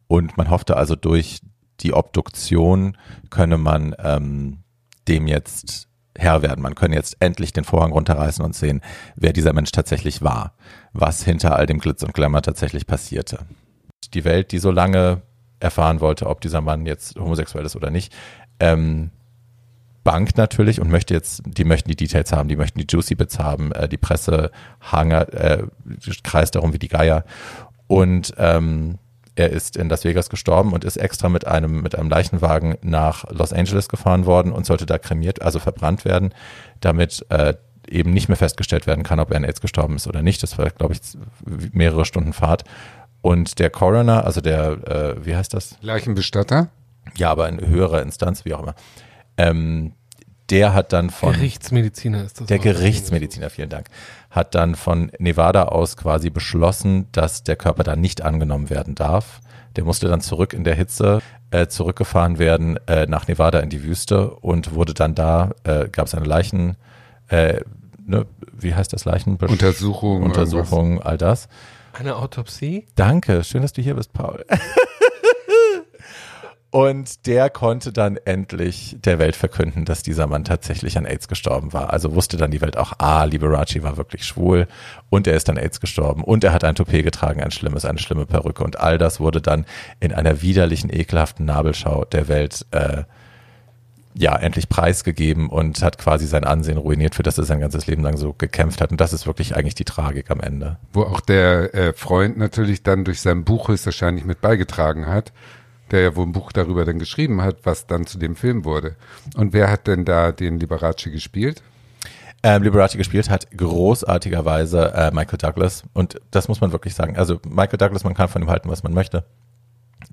Und man hoffte also durch die Obduktion könne man ähm, dem jetzt Herr werden. Man könne jetzt endlich den Vorhang runterreißen und sehen, wer dieser Mensch tatsächlich war, was hinter all dem Glitz und Glamour tatsächlich passierte. Die Welt, die so lange erfahren wollte, ob dieser Mann jetzt homosexuell ist oder nicht. Ähm, Bank natürlich und möchte jetzt, die möchten die Details haben, die möchten die Juicy Bits haben, äh, die Presse hanger, äh, kreist darum wie die Geier. Und ähm, er ist in Las Vegas gestorben und ist extra mit einem, mit einem Leichenwagen nach Los Angeles gefahren worden und sollte da kremiert, also verbrannt werden, damit äh, eben nicht mehr festgestellt werden kann, ob er an AIDS gestorben ist oder nicht. Das war, glaube ich, mehrere Stunden Fahrt. Und der Coroner, also der, äh, wie heißt das? Leichenbestatter? Ja, aber in höherer Instanz, wie auch immer. Ähm, der hat dann von Gerichtsmediziner ist das. Der Gerichtsmediziner, vielen Dank, hat dann von Nevada aus quasi beschlossen, dass der Körper da nicht angenommen werden darf. Der musste dann zurück in der Hitze äh, zurückgefahren werden äh, nach Nevada in die Wüste und wurde dann da, äh, gab es eine Leichen, äh, ne, wie heißt das Leichen? Untersuchung. Untersuchung, irgendwas. all das. Eine Autopsie? Danke, schön, dass du hier bist, Paul. <laughs> Und der konnte dann endlich der Welt verkünden, dass dieser Mann tatsächlich an AIDS gestorben war. Also wusste dann die Welt auch, ah, Liberace war wirklich schwul und er ist an AIDS gestorben und er hat ein Toupet getragen, ein schlimmes, eine schlimme Perücke und all das wurde dann in einer widerlichen, ekelhaften Nabelschau der Welt äh, ja, endlich preisgegeben und hat quasi sein Ansehen ruiniert, für das er sein ganzes Leben lang so gekämpft hat. Und das ist wirklich eigentlich die Tragik am Ende. Wo auch der äh, Freund natürlich dann durch sein Buch höchstwahrscheinlich mit beigetragen hat, der ja wohl ein Buch darüber dann geschrieben hat, was dann zu dem Film wurde. Und wer hat denn da den Liberace gespielt? Ähm, Liberace gespielt hat großartigerweise äh, Michael Douglas. Und das muss man wirklich sagen. Also Michael Douglas, man kann von ihm halten, was man möchte.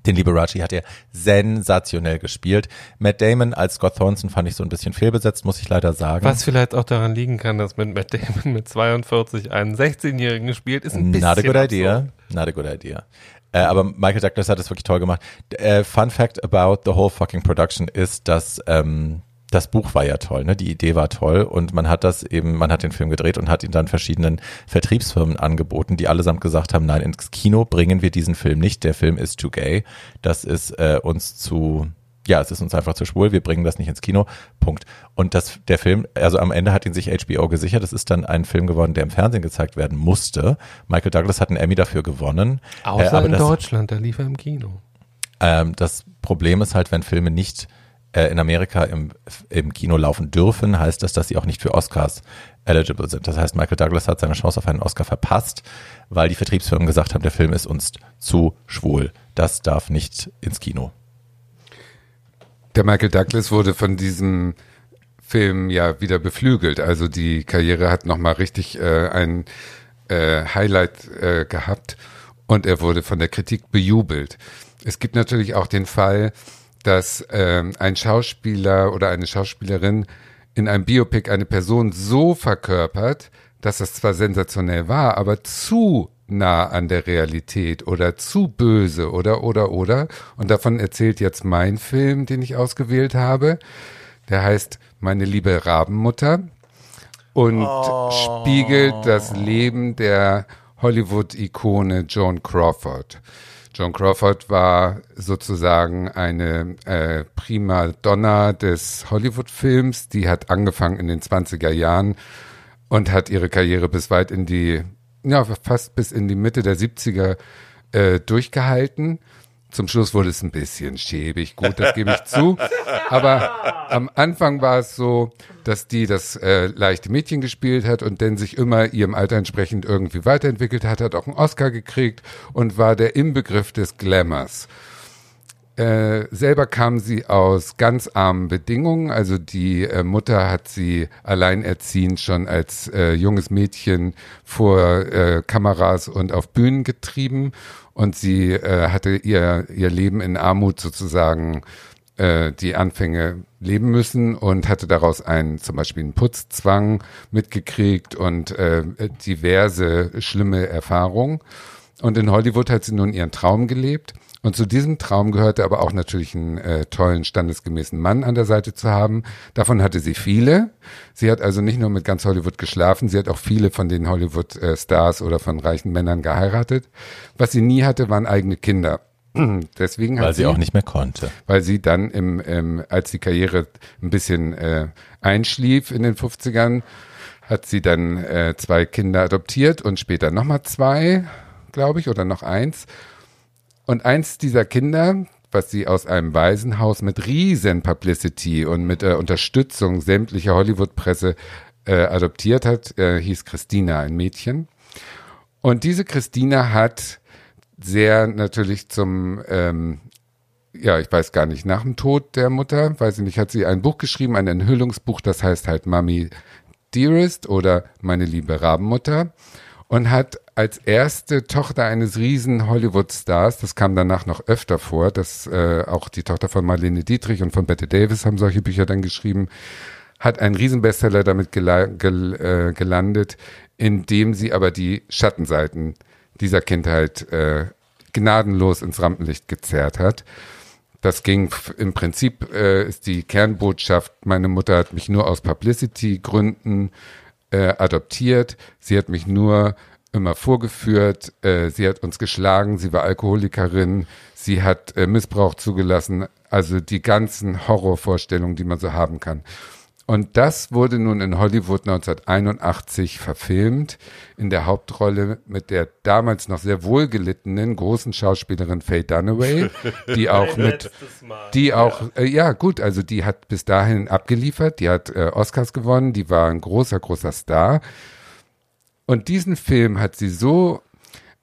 Den Liberace hat er sensationell gespielt. Matt Damon als Scott Thornton fand ich so ein bisschen fehlbesetzt, muss ich leider sagen. Was vielleicht auch daran liegen kann, dass mit Matt Damon mit 42 einen 16-Jährigen gespielt, ist ein bisschen Not a good idea. Not a good idea. Äh, aber Michael Douglas hat es wirklich toll gemacht. Äh, Fun Fact about the whole fucking production ist, dass ähm, das Buch war ja toll, ne? Die Idee war toll und man hat das eben, man hat den Film gedreht und hat ihn dann verschiedenen Vertriebsfirmen angeboten, die allesamt gesagt haben, nein, ins Kino bringen wir diesen Film nicht. Der Film ist too gay. Das ist äh, uns zu ja, es ist uns einfach zu schwul, wir bringen das nicht ins Kino. Punkt. Und das, der Film, also am Ende hat ihn sich HBO gesichert. Es ist dann ein Film geworden, der im Fernsehen gezeigt werden musste. Michael Douglas hat einen Emmy dafür gewonnen. Außer äh, in das, Deutschland, da lief er im Kino. Ähm, das Problem ist halt, wenn Filme nicht äh, in Amerika im, im Kino laufen dürfen, heißt das, dass sie auch nicht für Oscars eligible sind. Das heißt, Michael Douglas hat seine Chance auf einen Oscar verpasst, weil die Vertriebsfirmen gesagt haben, der Film ist uns zu schwul. Das darf nicht ins Kino. Der Michael Douglas wurde von diesem Film ja wieder beflügelt. Also die Karriere hat nochmal richtig äh, ein äh, Highlight äh, gehabt und er wurde von der Kritik bejubelt. Es gibt natürlich auch den Fall, dass äh, ein Schauspieler oder eine Schauspielerin in einem Biopic eine Person so verkörpert, dass das zwar sensationell war, aber zu nah an der Realität oder zu böse oder oder oder. Und davon erzählt jetzt mein Film, den ich ausgewählt habe. Der heißt Meine liebe Rabenmutter und oh. spiegelt das Leben der Hollywood-Ikone Joan Crawford. Joan Crawford war sozusagen eine äh, prima Donna des Hollywood-Films. Die hat angefangen in den 20er Jahren und hat ihre Karriere bis weit in die ja, fast bis in die Mitte der 70er äh, durchgehalten. Zum Schluss wurde es ein bisschen schäbig, gut, das gebe ich zu. Aber am Anfang war es so, dass die das äh, leichte Mädchen gespielt hat und dann sich immer ihrem Alter entsprechend irgendwie weiterentwickelt hat, hat auch einen Oscar gekriegt und war der Inbegriff des Glamours. Äh, selber kam sie aus ganz armen Bedingungen. Also die äh, Mutter hat sie alleinerziehend schon als äh, junges Mädchen vor äh, Kameras und auf Bühnen getrieben. Und sie äh, hatte ihr, ihr Leben in Armut sozusagen die Anfänge leben müssen und hatte daraus einen zum Beispiel einen Putzzwang mitgekriegt und diverse schlimme Erfahrungen. Und in Hollywood hat sie nun ihren Traum gelebt und zu diesem Traum gehörte aber auch natürlich einen äh, tollen, standesgemäßen Mann an der Seite zu haben. Davon hatte sie viele. Sie hat also nicht nur mit ganz Hollywood geschlafen, sie hat auch viele von den Hollywood-Stars äh, oder von reichen Männern geheiratet. Was sie nie hatte, waren eigene Kinder. <clears throat> Deswegen weil sie, sie, auch nicht mehr konnte. Weil sie dann im, im als die Karriere ein bisschen äh, einschlief in den 50ern, hat sie dann äh, zwei Kinder adoptiert und später nochmal zwei, glaube ich, oder noch eins. Und eins dieser Kinder, was sie aus einem Waisenhaus mit riesen Publicity und mit der Unterstützung sämtlicher Hollywood-Presse äh, adoptiert hat, äh, hieß Christina, ein Mädchen. Und diese Christina hat sehr natürlich zum, ähm, ja, ich weiß gar nicht, nach dem Tod der Mutter, weiß ich nicht, hat sie ein Buch geschrieben, ein Enthüllungsbuch, das heißt halt Mummy Dearest oder Meine liebe Rabenmutter und hat als erste Tochter eines riesen Hollywood-Stars, das kam danach noch öfter vor, dass äh, auch die Tochter von Marlene Dietrich und von Betty Davis haben solche Bücher dann geschrieben, hat einen Riesenbestseller damit gel gel äh, gelandet, indem sie aber die Schattenseiten dieser Kindheit äh, gnadenlos ins Rampenlicht gezerrt hat. Das ging im Prinzip, äh, ist die Kernbotschaft, meine Mutter hat mich nur aus Publicity-Gründen äh, adoptiert. Sie hat mich nur immer vorgeführt. Äh, sie hat uns geschlagen. Sie war Alkoholikerin. Sie hat äh, Missbrauch zugelassen. Also die ganzen Horrorvorstellungen, die man so haben kann. Und das wurde nun in Hollywood 1981 verfilmt, in der Hauptrolle mit der damals noch sehr wohlgelittenen großen Schauspielerin Faye Dunaway, <laughs> die auch mit, die auch, äh, ja gut, also die hat bis dahin abgeliefert, die hat äh, Oscars gewonnen, die war ein großer, großer Star. Und diesen Film hat sie so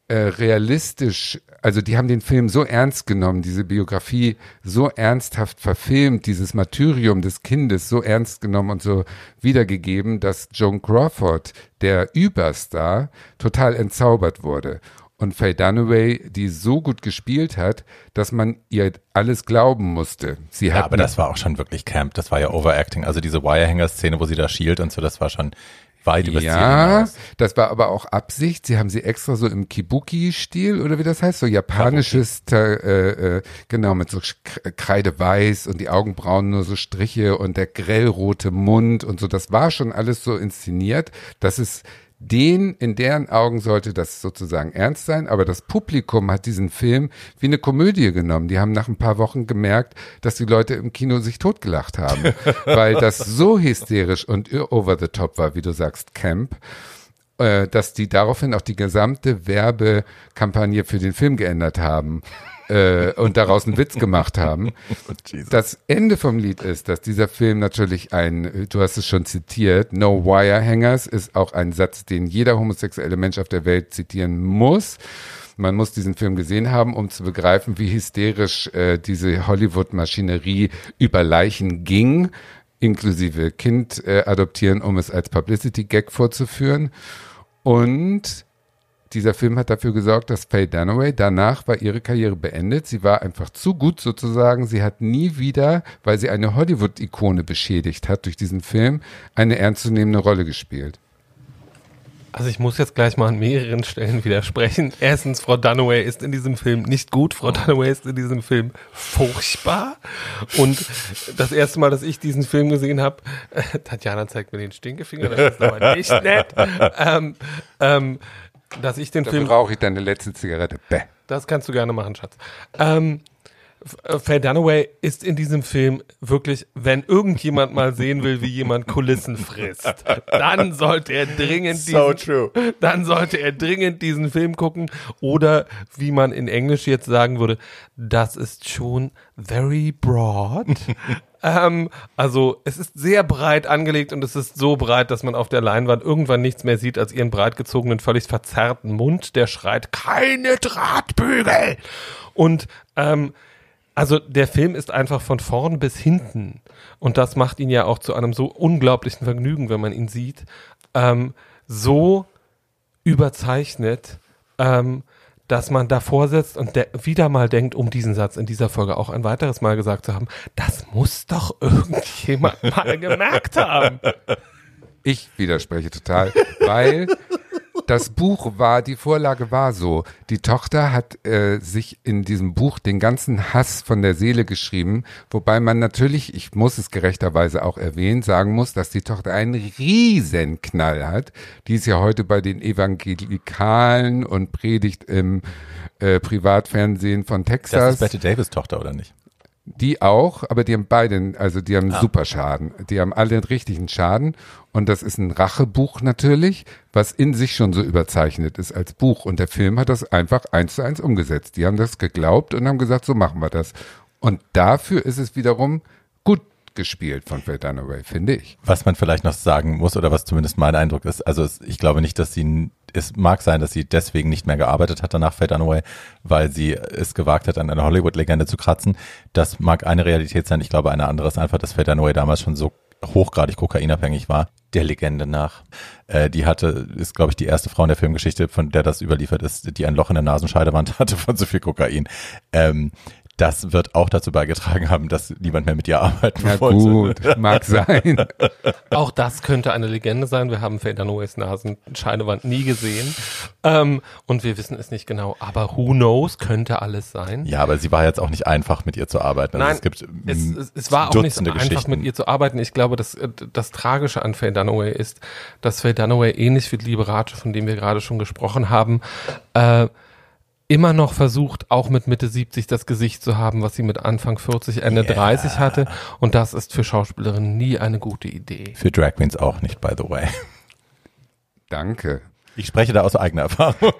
äh, realistisch, also die haben den Film so ernst genommen, diese Biografie so ernsthaft verfilmt, dieses Martyrium des Kindes so ernst genommen und so wiedergegeben, dass Joan Crawford, der Überstar, total entzaubert wurde. Und Faye Dunaway, die so gut gespielt hat, dass man ihr alles glauben musste. Sie hat ja, aber das war auch schon wirklich Camp. Das war ja Overacting. Also diese Wirehanger-Szene, wo sie da schielt und so, das war schon weit über Ja, das war aber auch Absicht. Sie haben sie extra so im Kibuki-Stil oder wie das heißt, so japanisches, äh, äh, genau, mit so Kreideweiß und die Augenbrauen nur so Striche und der grellrote Mund und so. Das war schon alles so inszeniert, dass es den, in deren Augen sollte das sozusagen ernst sein, aber das Publikum hat diesen Film wie eine Komödie genommen. Die haben nach ein paar Wochen gemerkt, dass die Leute im Kino sich totgelacht haben, <laughs> weil das so hysterisch und over the top war, wie du sagst, Camp, äh, dass die daraufhin auch die gesamte Werbekampagne für den Film geändert haben äh, und daraus einen Witz gemacht haben. <laughs> Jesus. Das Ende vom Lied ist, dass dieser Film natürlich ein, du hast es schon zitiert, No Wire Hangers ist auch ein Satz, den jeder homosexuelle Mensch auf der Welt zitieren muss. Man muss diesen Film gesehen haben, um zu begreifen, wie hysterisch äh, diese Hollywood-Maschinerie über Leichen ging, inklusive Kind äh, adoptieren, um es als Publicity-Gag vorzuführen. Und dieser Film hat dafür gesorgt, dass Faye Dunaway danach war ihre Karriere beendet. Sie war einfach zu gut sozusagen. Sie hat nie wieder, weil sie eine Hollywood-Ikone beschädigt hat durch diesen Film, eine ernstzunehmende Rolle gespielt. Also ich muss jetzt gleich mal an mehreren Stellen widersprechen. Erstens, Frau Dunaway ist in diesem Film nicht gut. Frau Dunaway ist in diesem Film furchtbar. Und das erste Mal, dass ich diesen Film gesehen habe, äh, Tatjana zeigt mir den Stinkefinger, das ist aber nicht nett. Ähm, ähm, dass ich den Dafür Film brauche ich deine letzte Zigarette. Bäh. Das kannst du gerne machen, Schatz. Ähm, äh, Faye Dunaway ist in diesem Film wirklich, wenn irgendjemand mal sehen will, wie jemand Kulissen frisst, dann sollte er dringend So diesen, true. dann sollte er dringend diesen Film gucken oder wie man in Englisch jetzt sagen würde, das ist schon very broad. Ähm, also es ist sehr breit angelegt und es ist so breit, dass man auf der Leinwand irgendwann nichts mehr sieht als ihren breit gezogenen, völlig verzerrten Mund, der schreit, keine Drahtbügel! Und ähm, also der Film ist einfach von vorn bis hinten. Und das macht ihn ja auch zu einem so unglaublichen Vergnügen, wenn man ihn sieht, ähm, so überzeichnet, ähm, dass man davor sitzt und der wieder mal denkt, um diesen Satz in dieser Folge auch ein weiteres Mal gesagt zu haben, das muss doch irgendjemand <laughs> mal gemerkt haben. Ich widerspreche total, weil das Buch war, die Vorlage war so. Die Tochter hat äh, sich in diesem Buch den ganzen Hass von der Seele geschrieben, wobei man natürlich, ich muss es gerechterweise auch erwähnen, sagen muss, dass die Tochter einen riesen Knall hat. Die ist ja heute bei den Evangelikalen und predigt im äh, Privatfernsehen von Das Texas. ist Betty Davis Tochter, oder nicht? Die auch, aber die haben beide, also die haben super Schaden. Die haben alle einen richtigen Schaden. Und das ist ein Rachebuch natürlich, was in sich schon so überzeichnet ist als Buch. Und der Film hat das einfach eins zu eins umgesetzt. Die haben das geglaubt und haben gesagt, so machen wir das. Und dafür ist es wiederum gut gespielt von Faye Dunaway, finde ich. Was man vielleicht noch sagen muss, oder was zumindest mein Eindruck ist, also ich glaube nicht, dass sie, es mag sein, dass sie deswegen nicht mehr gearbeitet hat danach, Faye Dunaway, weil sie es gewagt hat, an einer Hollywood-Legende zu kratzen. Das mag eine Realität sein. Ich glaube, eine andere ist einfach, dass Faye Dunaway damals schon so hochgradig kokainabhängig war, der Legende nach. Äh, die hatte, ist, glaube ich, die erste Frau in der Filmgeschichte, von der das überliefert ist, die ein Loch in der Nasenscheidewand <laughs> hatte von zu viel Kokain. Ähm, das wird auch dazu beigetragen haben, dass niemand mehr mit ihr arbeiten Ja wollte. gut, mag sein. <laughs> Auch das könnte eine Legende sein. Wir haben Faye Dunaways Nasenscheidewand nie gesehen. Ähm, und wir wissen es nicht genau. Aber who knows, könnte alles sein. Ja, aber sie war jetzt auch nicht einfach, mit ihr zu arbeiten. Also Nein, es gibt es, es, es war auch nicht so einfach, mit ihr zu arbeiten. Ich glaube, dass, äh, das Tragische an Faye Dunaway ist, dass Faye Dunaway ähnlich wie Liberace, von dem wir gerade schon gesprochen haben, äh, immer noch versucht, auch mit Mitte 70 das Gesicht zu haben, was sie mit Anfang 40, Ende Ja. 30 hatte. Und das ist für Schauspielerinnen nie eine gute Idee. Für Drag Queens auch nicht, by the way. Danke. Ich spreche da aus eigener Erfahrung. <laughs>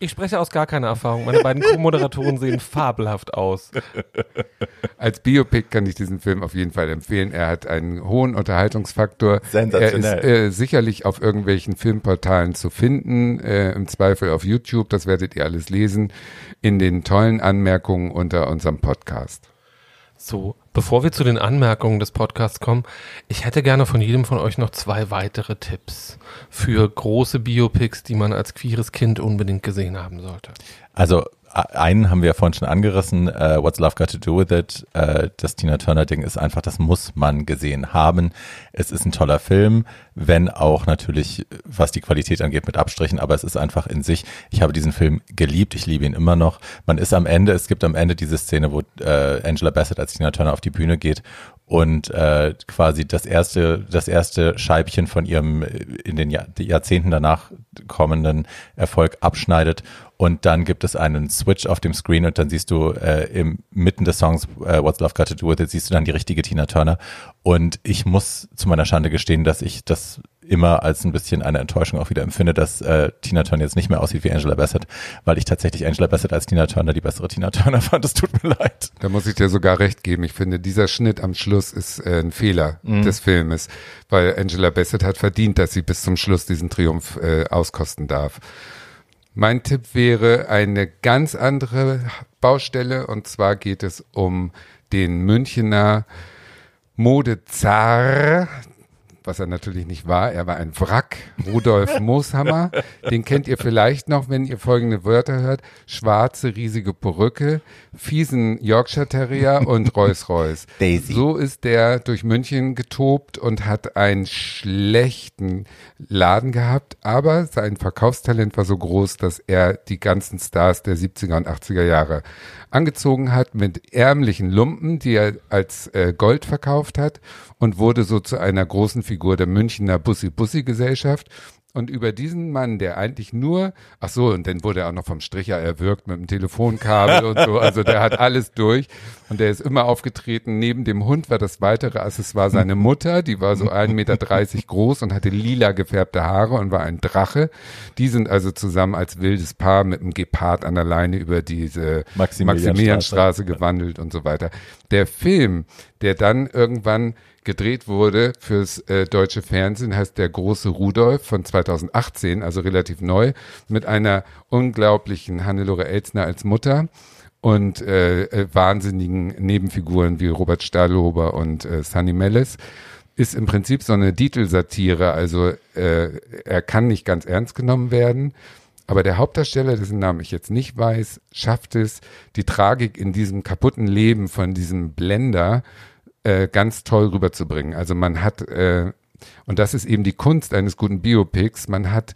Ich spreche aus gar keiner Erfahrung. Meine beiden Co-Moderatoren sehen fabelhaft aus. Als Biopic kann ich diesen Film auf jeden Fall empfehlen. Er hat einen hohen Unterhaltungsfaktor. Sensationell. Er ist äh, sicherlich auf irgendwelchen Filmportalen zu finden, äh, im Zweifel auf YouTube. Das werdet ihr alles lesen in den tollen Anmerkungen unter unserem Podcast. So, bevor wir zu den Anmerkungen des Podcasts kommen, ich hätte gerne von jedem von euch noch zwei weitere Tipps für große Biopics, die man als queeres Kind unbedingt gesehen haben sollte. Also einen haben wir ja vorhin schon angerissen, äh, What's Love Got to Do With It? Äh, das Tina Turner Ding ist einfach, das muss man gesehen haben. Es ist ein toller Film, wenn auch natürlich, was die Qualität angeht, mit Abstrichen, aber es ist einfach in sich. Ich habe diesen Film geliebt, ich liebe ihn immer noch. Man ist am Ende, es gibt am Ende diese Szene, wo äh, Angela Bassett als Tina Turner auf die Bühne geht und äh, quasi das erste, das erste Scheibchen von ihrem in den Jahr, Jahrzehnten danach kommenden Erfolg abschneidet und dann gibt es einen Switch auf dem Screen und dann siehst du äh, im mitten des Songs äh, What's Love Got to Do With It siehst du dann die richtige Tina Turner und ich muss zu meiner Schande gestehen, dass ich das immer als ein bisschen eine Enttäuschung auch wieder empfinde, dass äh, Tina Turner jetzt nicht mehr aussieht wie Angela Bassett, weil ich tatsächlich Angela Bassett als Tina Turner die bessere Tina Turner <laughs> fand. Es tut mir leid. Da muss ich dir sogar recht geben. Ich finde, dieser Schnitt am Schluss ist äh, ein Fehler mhm. des Filmes, weil Angela Bassett hat verdient, dass sie bis zum Schluss diesen Triumph äh, auskosten darf. Mein Tipp wäre eine ganz andere Baustelle und zwar geht es um den Münchener Modezar, was er natürlich nicht war. Er war ein Wrack, Rudolf <laughs> Mooshammer. Den kennt ihr vielleicht noch, wenn ihr folgende Wörter hört. Schwarze, riesige Perücke, fiesen Yorkshire Terrier und <laughs> Rolls Royce. Daisy. So ist der durch München getobt und hat einen schlechten Laden gehabt, aber sein Verkaufstalent war so groß, dass er die ganzen Stars der 70er und 80er Jahre angezogen hat mit ärmlichen Lumpen, die er als äh, Gold verkauft hat und wurde so zu einer großen Figur der Münchner Bussi-Bussi-Gesellschaft. Und über diesen Mann, der eigentlich nur, ach so, und dann wurde er auch noch vom Stricher erwürgt mit dem Telefonkabel und so, also der hat alles durch und der ist immer aufgetreten. Neben dem Hund war das weitere Accessoire seine Mutter, die war so 1,30 Meter groß und hatte lila gefärbte Haare und war ein Drache. Die sind also zusammen als wildes Paar mit einem Gepard an der Leine über diese Maximilianstraße, Maximilianstraße gewandelt und so weiter. Der Film, der dann irgendwann gedreht wurde fürs äh, deutsche Fernsehen, heißt Der große Rudolf von 2018, also relativ neu, mit einer unglaublichen Hannelore Elsner als Mutter und äh, äh, wahnsinnigen Nebenfiguren wie Robert Stahlhober und äh, Sunny Mellis ist im Prinzip so eine Dietl-Satire, also äh, er kann nicht ganz ernst genommen werden, aber der Hauptdarsteller, dessen Namen ich jetzt nicht weiß, schafft es, die Tragik in diesem kaputten Leben von diesem Blender äh, ganz toll rüberzubringen. Also man hat, äh, und das ist eben die Kunst eines guten Biopics, man hat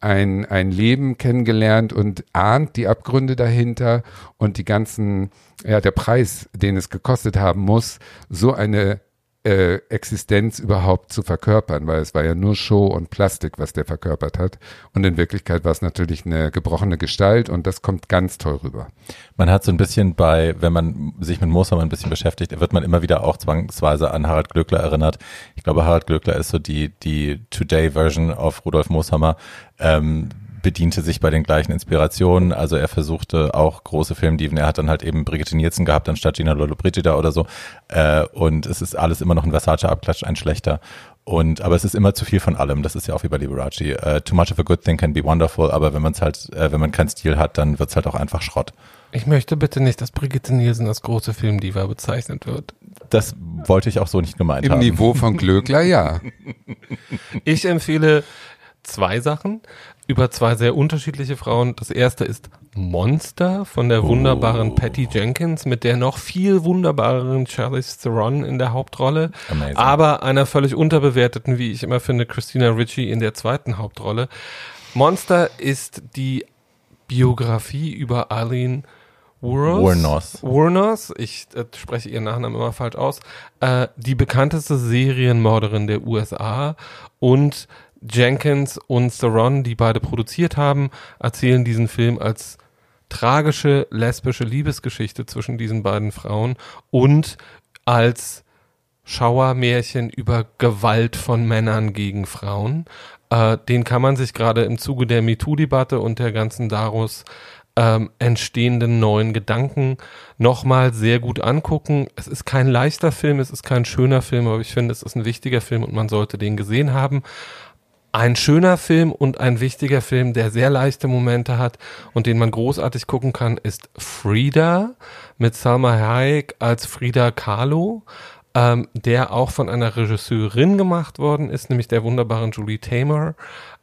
ein, ein Leben kennengelernt und ahnt die Abgründe dahinter und die ganzen, ja, der Preis, den es gekostet haben muss, so eine äh, Existenz überhaupt zu verkörpern, weil es war ja nur Show und Plastik, was der verkörpert hat. Und in Wirklichkeit war es natürlich eine gebrochene Gestalt und das kommt ganz toll rüber. Man hat so ein bisschen bei, wenn man sich mit Mooshammer ein bisschen beschäftigt, wird man immer wieder auch zwangsweise an Harald Glöckler erinnert. Ich glaube, Harald Glöckler ist so die, die Today-Version auf Rudolf Mooshammer. Ähm, bediente sich bei den gleichen Inspirationen. Also er versuchte auch große Filmdiven. Er hat dann halt eben Brigitte Nielsen gehabt anstatt Gina Lollobrigida oder so. Äh, und es ist alles immer noch ein Versace-Abklatsch, ein schlechter. Und aber es ist immer zu viel von allem. Das ist ja auch wie bei Liberace. Uh, too much of a good thing can be wonderful. Aber wenn man es halt, äh, wenn man keinen Stil hat, dann wird es halt auch einfach Schrott. Ich möchte bitte nicht, dass Brigitte Nielsen als große Filmdiva bezeichnet wird. Das wollte ich auch so nicht gemeint Im haben. Im Niveau von Glöckler, ja. ich empfehle zwei Sachen über zwei sehr unterschiedliche Frauen. Das erste ist Monster von der wunderbaren oh. Patty Jenkins mit der noch viel wunderbareren Charlize Theron in der Hauptrolle, Amazing. aber einer völlig unterbewerteten, wie ich immer finde, Christina Ritchie in der zweiten Hauptrolle. Monster ist die Biografie über Eileen Wuornos. Wuornos, ich äh, spreche ihren Nachnamen immer falsch aus, äh, die bekannteste Serienmörderin der USA und Jenkins und Theron, die beide produziert haben, erzählen diesen Film als tragische lesbische Liebesgeschichte zwischen diesen beiden Frauen und als Schauermärchen über Gewalt von Männern gegen Frauen. Äh, den kann man sich gerade im Zuge der MeToo-Debatte und der ganzen daraus ähm, entstehenden neuen Gedanken nochmal sehr gut angucken. Es ist kein leichter Film, es ist kein schöner Film, aber ich finde, es ist ein wichtiger Film und man sollte den gesehen haben ein schöner Film und ein wichtiger Film, der sehr leichte Momente hat und den man großartig gucken kann, ist Frida mit Salma Hayek als Frida Kahlo, ähm, der auch von einer Regisseurin gemacht worden ist, nämlich der wunderbaren Julie Tamer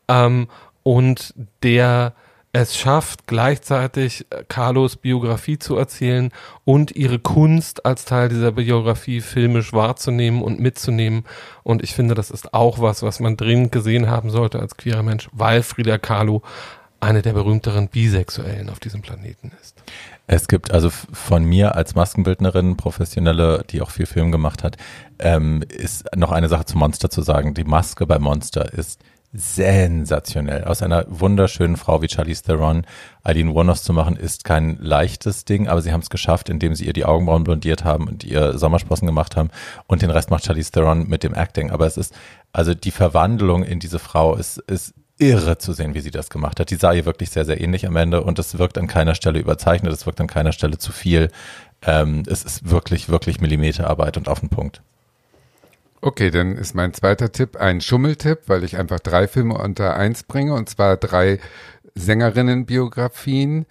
ähm, und der es schafft gleichzeitig äh, Carlos Biografie zu erzählen und ihre Kunst als Teil dieser Biografie filmisch wahrzunehmen und mitzunehmen. Und ich finde, das ist auch was, was man dringend gesehen haben sollte als queerer Mensch, weil Frida Kahlo eine der berühmteren Bisexuellen auf diesem Planeten ist. Es gibt also von mir als Maskenbildnerin, Professionelle, die auch viel Film gemacht hat, ähm, ist noch eine Sache zu Monster zu sagen. Die Maske bei Monster ist sensationell. Aus einer wunderschönen Frau wie Charlize Theron Eileen Warnos zu machen, ist kein leichtes Ding, aber sie haben es geschafft, indem sie ihr die Augenbrauen blondiert haben und ihr Sommersprossen gemacht haben und den Rest macht Charlize Theron mit dem Acting. Aber es ist, also die Verwandlung in diese Frau ist, ist irre zu sehen, wie sie das gemacht hat. Die sah ihr wirklich sehr, sehr ähnlich am Ende und es wirkt an keiner Stelle überzeichnet, es wirkt an keiner Stelle zu viel. Ähm, es ist wirklich, wirklich Millimeterarbeit und auf den Punkt. Okay, dann ist mein zweiter Tipp ein Schummeltipp, weil ich einfach drei Filme unter eins bringe und zwar drei Sängerinnenbiografien.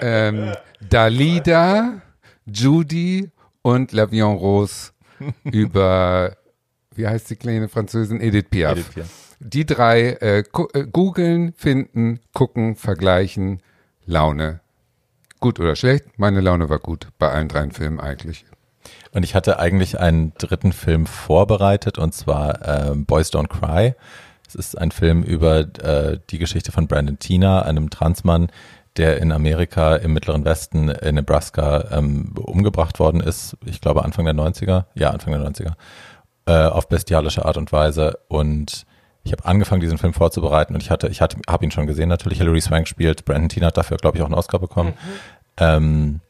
ähm, Dalida, Judy und L'Avion Rose <laughs> über, wie heißt die kleine Französin? Edith Piaf. Edith Piaf. Die drei äh, äh, googeln, finden, gucken, vergleichen, Laune. Gut oder schlecht? Meine Laune war gut bei allen drei Filmen eigentlich. Und ich hatte eigentlich einen dritten Film vorbereitet und zwar äh, Boys Don't Cry. Es ist ein Film über äh, die Geschichte von Brandon Tina, einem Transmann, der in Amerika im Mittleren Westen in Nebraska ähm, umgebracht worden ist. Ich glaube Anfang der 90er. Ja, Anfang der 90er. Äh, auf bestialische Art und Weise. Und ich habe angefangen, diesen Film vorzubereiten und ich hatte, ich hatte, habe ihn schon gesehen natürlich. Hilary Swank spielt. Brandon Tina hat dafür, glaube ich, auch einen Oscar bekommen. Mhm. Ähm,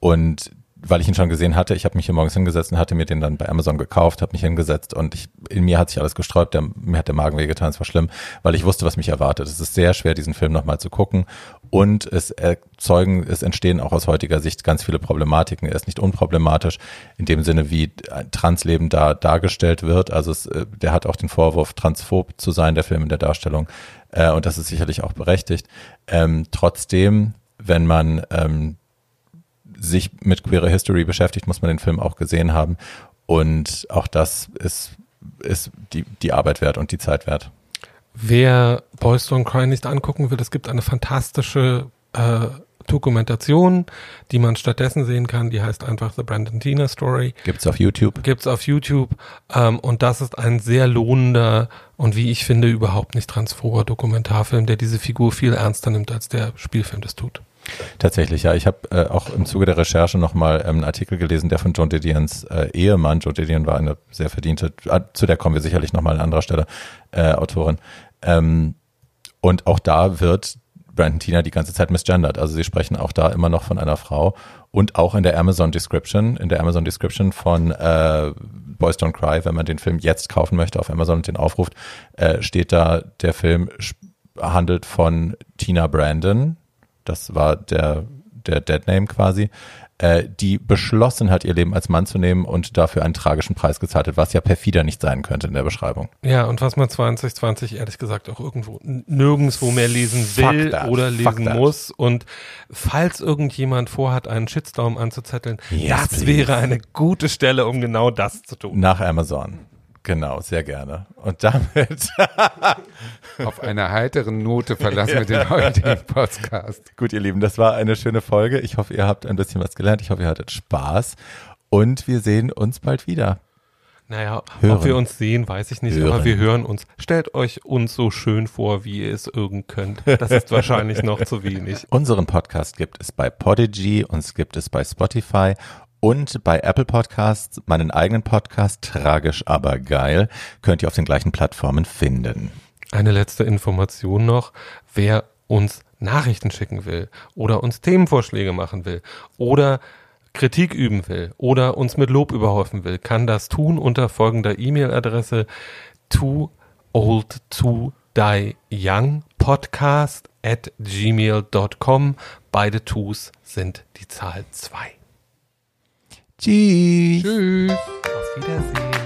und weil ich ihn schon gesehen hatte, ich habe mich hier morgens hingesetzt und hatte mir den dann bei Amazon gekauft, habe mich hingesetzt und ich, in mir hat sich alles gesträubt, der, mir hat der Magen wehgetan, es war schlimm, weil ich wusste, was mich erwartet. Es ist sehr schwer, diesen Film nochmal zu gucken und es erzeugen, es entstehen auch aus heutiger Sicht ganz viele Problematiken. Er ist nicht unproblematisch in dem Sinne, wie Transleben da dargestellt wird. Also es, äh, der hat auch den Vorwurf, transphob zu sein, der Film in der Darstellung äh, und das ist sicherlich auch berechtigt. Ähm, trotzdem, wenn man ähm, sich mit Queer History beschäftigt, muss man den Film auch gesehen haben. Und auch das ist, ist die, die Arbeit wert und die Zeit wert. Wer Boys Don't Cry nicht angucken will, es gibt eine fantastische äh, Dokumentation, die man stattdessen sehen kann. Die heißt einfach The Brandon Tina Story. Gibt's auf YouTube. Gibt's auf YouTube. Ähm, und das ist ein sehr lohnender und wie ich finde überhaupt nicht transphober Dokumentarfilm, der diese Figur viel ernster nimmt, als der Spielfilm das tut. Tatsächlich, ja. Ich habe äh, auch im Zuge der Recherche nochmal ähm, einen Artikel gelesen, der von John Didions äh, Ehemann, John Didion war eine sehr verdiente, äh, zu der kommen wir sicherlich nochmal an anderer Stelle, äh, Autorin. Ähm, und auch da wird Brandon Tina die ganze Zeit misgendert. Also sie sprechen auch da immer noch von einer Frau. Und auch in der Amazon Description, in der Amazon Description von äh, Boys Don't Cry, wenn man den Film jetzt kaufen möchte auf Amazon und den aufruft, äh, steht da, der Film handelt von Tina Brandon, das war der, der Deadname quasi, äh, die beschlossen hat, ihr Leben als Mann zu nehmen und dafür einen tragischen Preis gezahlt hat, was ja perfider nicht sein könnte in der Beschreibung. Ja, und was man 2020 ehrlich gesagt auch irgendwo nirgendwo mehr lesen will oder lesen muss. Und falls irgendjemand vorhat, einen Shitstorm anzuzetteln, yes, das please. wäre eine gute Stelle, um genau das zu tun. Nach Amazon. Genau, sehr gerne. Und damit <laughs> auf einer heiteren Note verlassen wir den heutigen Podcast. Gut, ihr Lieben, das war eine schöne Folge. Ich hoffe, ihr habt ein bisschen was gelernt. Ich hoffe, ihr hattet Spaß. Und wir sehen uns bald wieder. Naja, hören. ob wir uns sehen, weiß ich nicht, hören. aber wir hören uns. Stellt euch uns so schön vor, wie ihr es irgend könnt. Das ist wahrscheinlich noch zu wenig. <laughs> Unseren Podcast gibt es bei Podigy, uns gibt es bei Spotify und bei Apple Podcasts, meinen eigenen Podcast, tragisch aber geil, könnt ihr auf den gleichen Plattformen finden. Eine letzte Information noch. Wer uns Nachrichten schicken will oder uns Themenvorschläge machen will oder Kritik üben will oder uns mit Lob überhäufen will, kann das tun unter folgender E-Mail-Adresse too old to die young podcast at gmail.com. Beide Tus sind die Zahl 2. Tschüss. Tschüss. Auf Wiedersehen.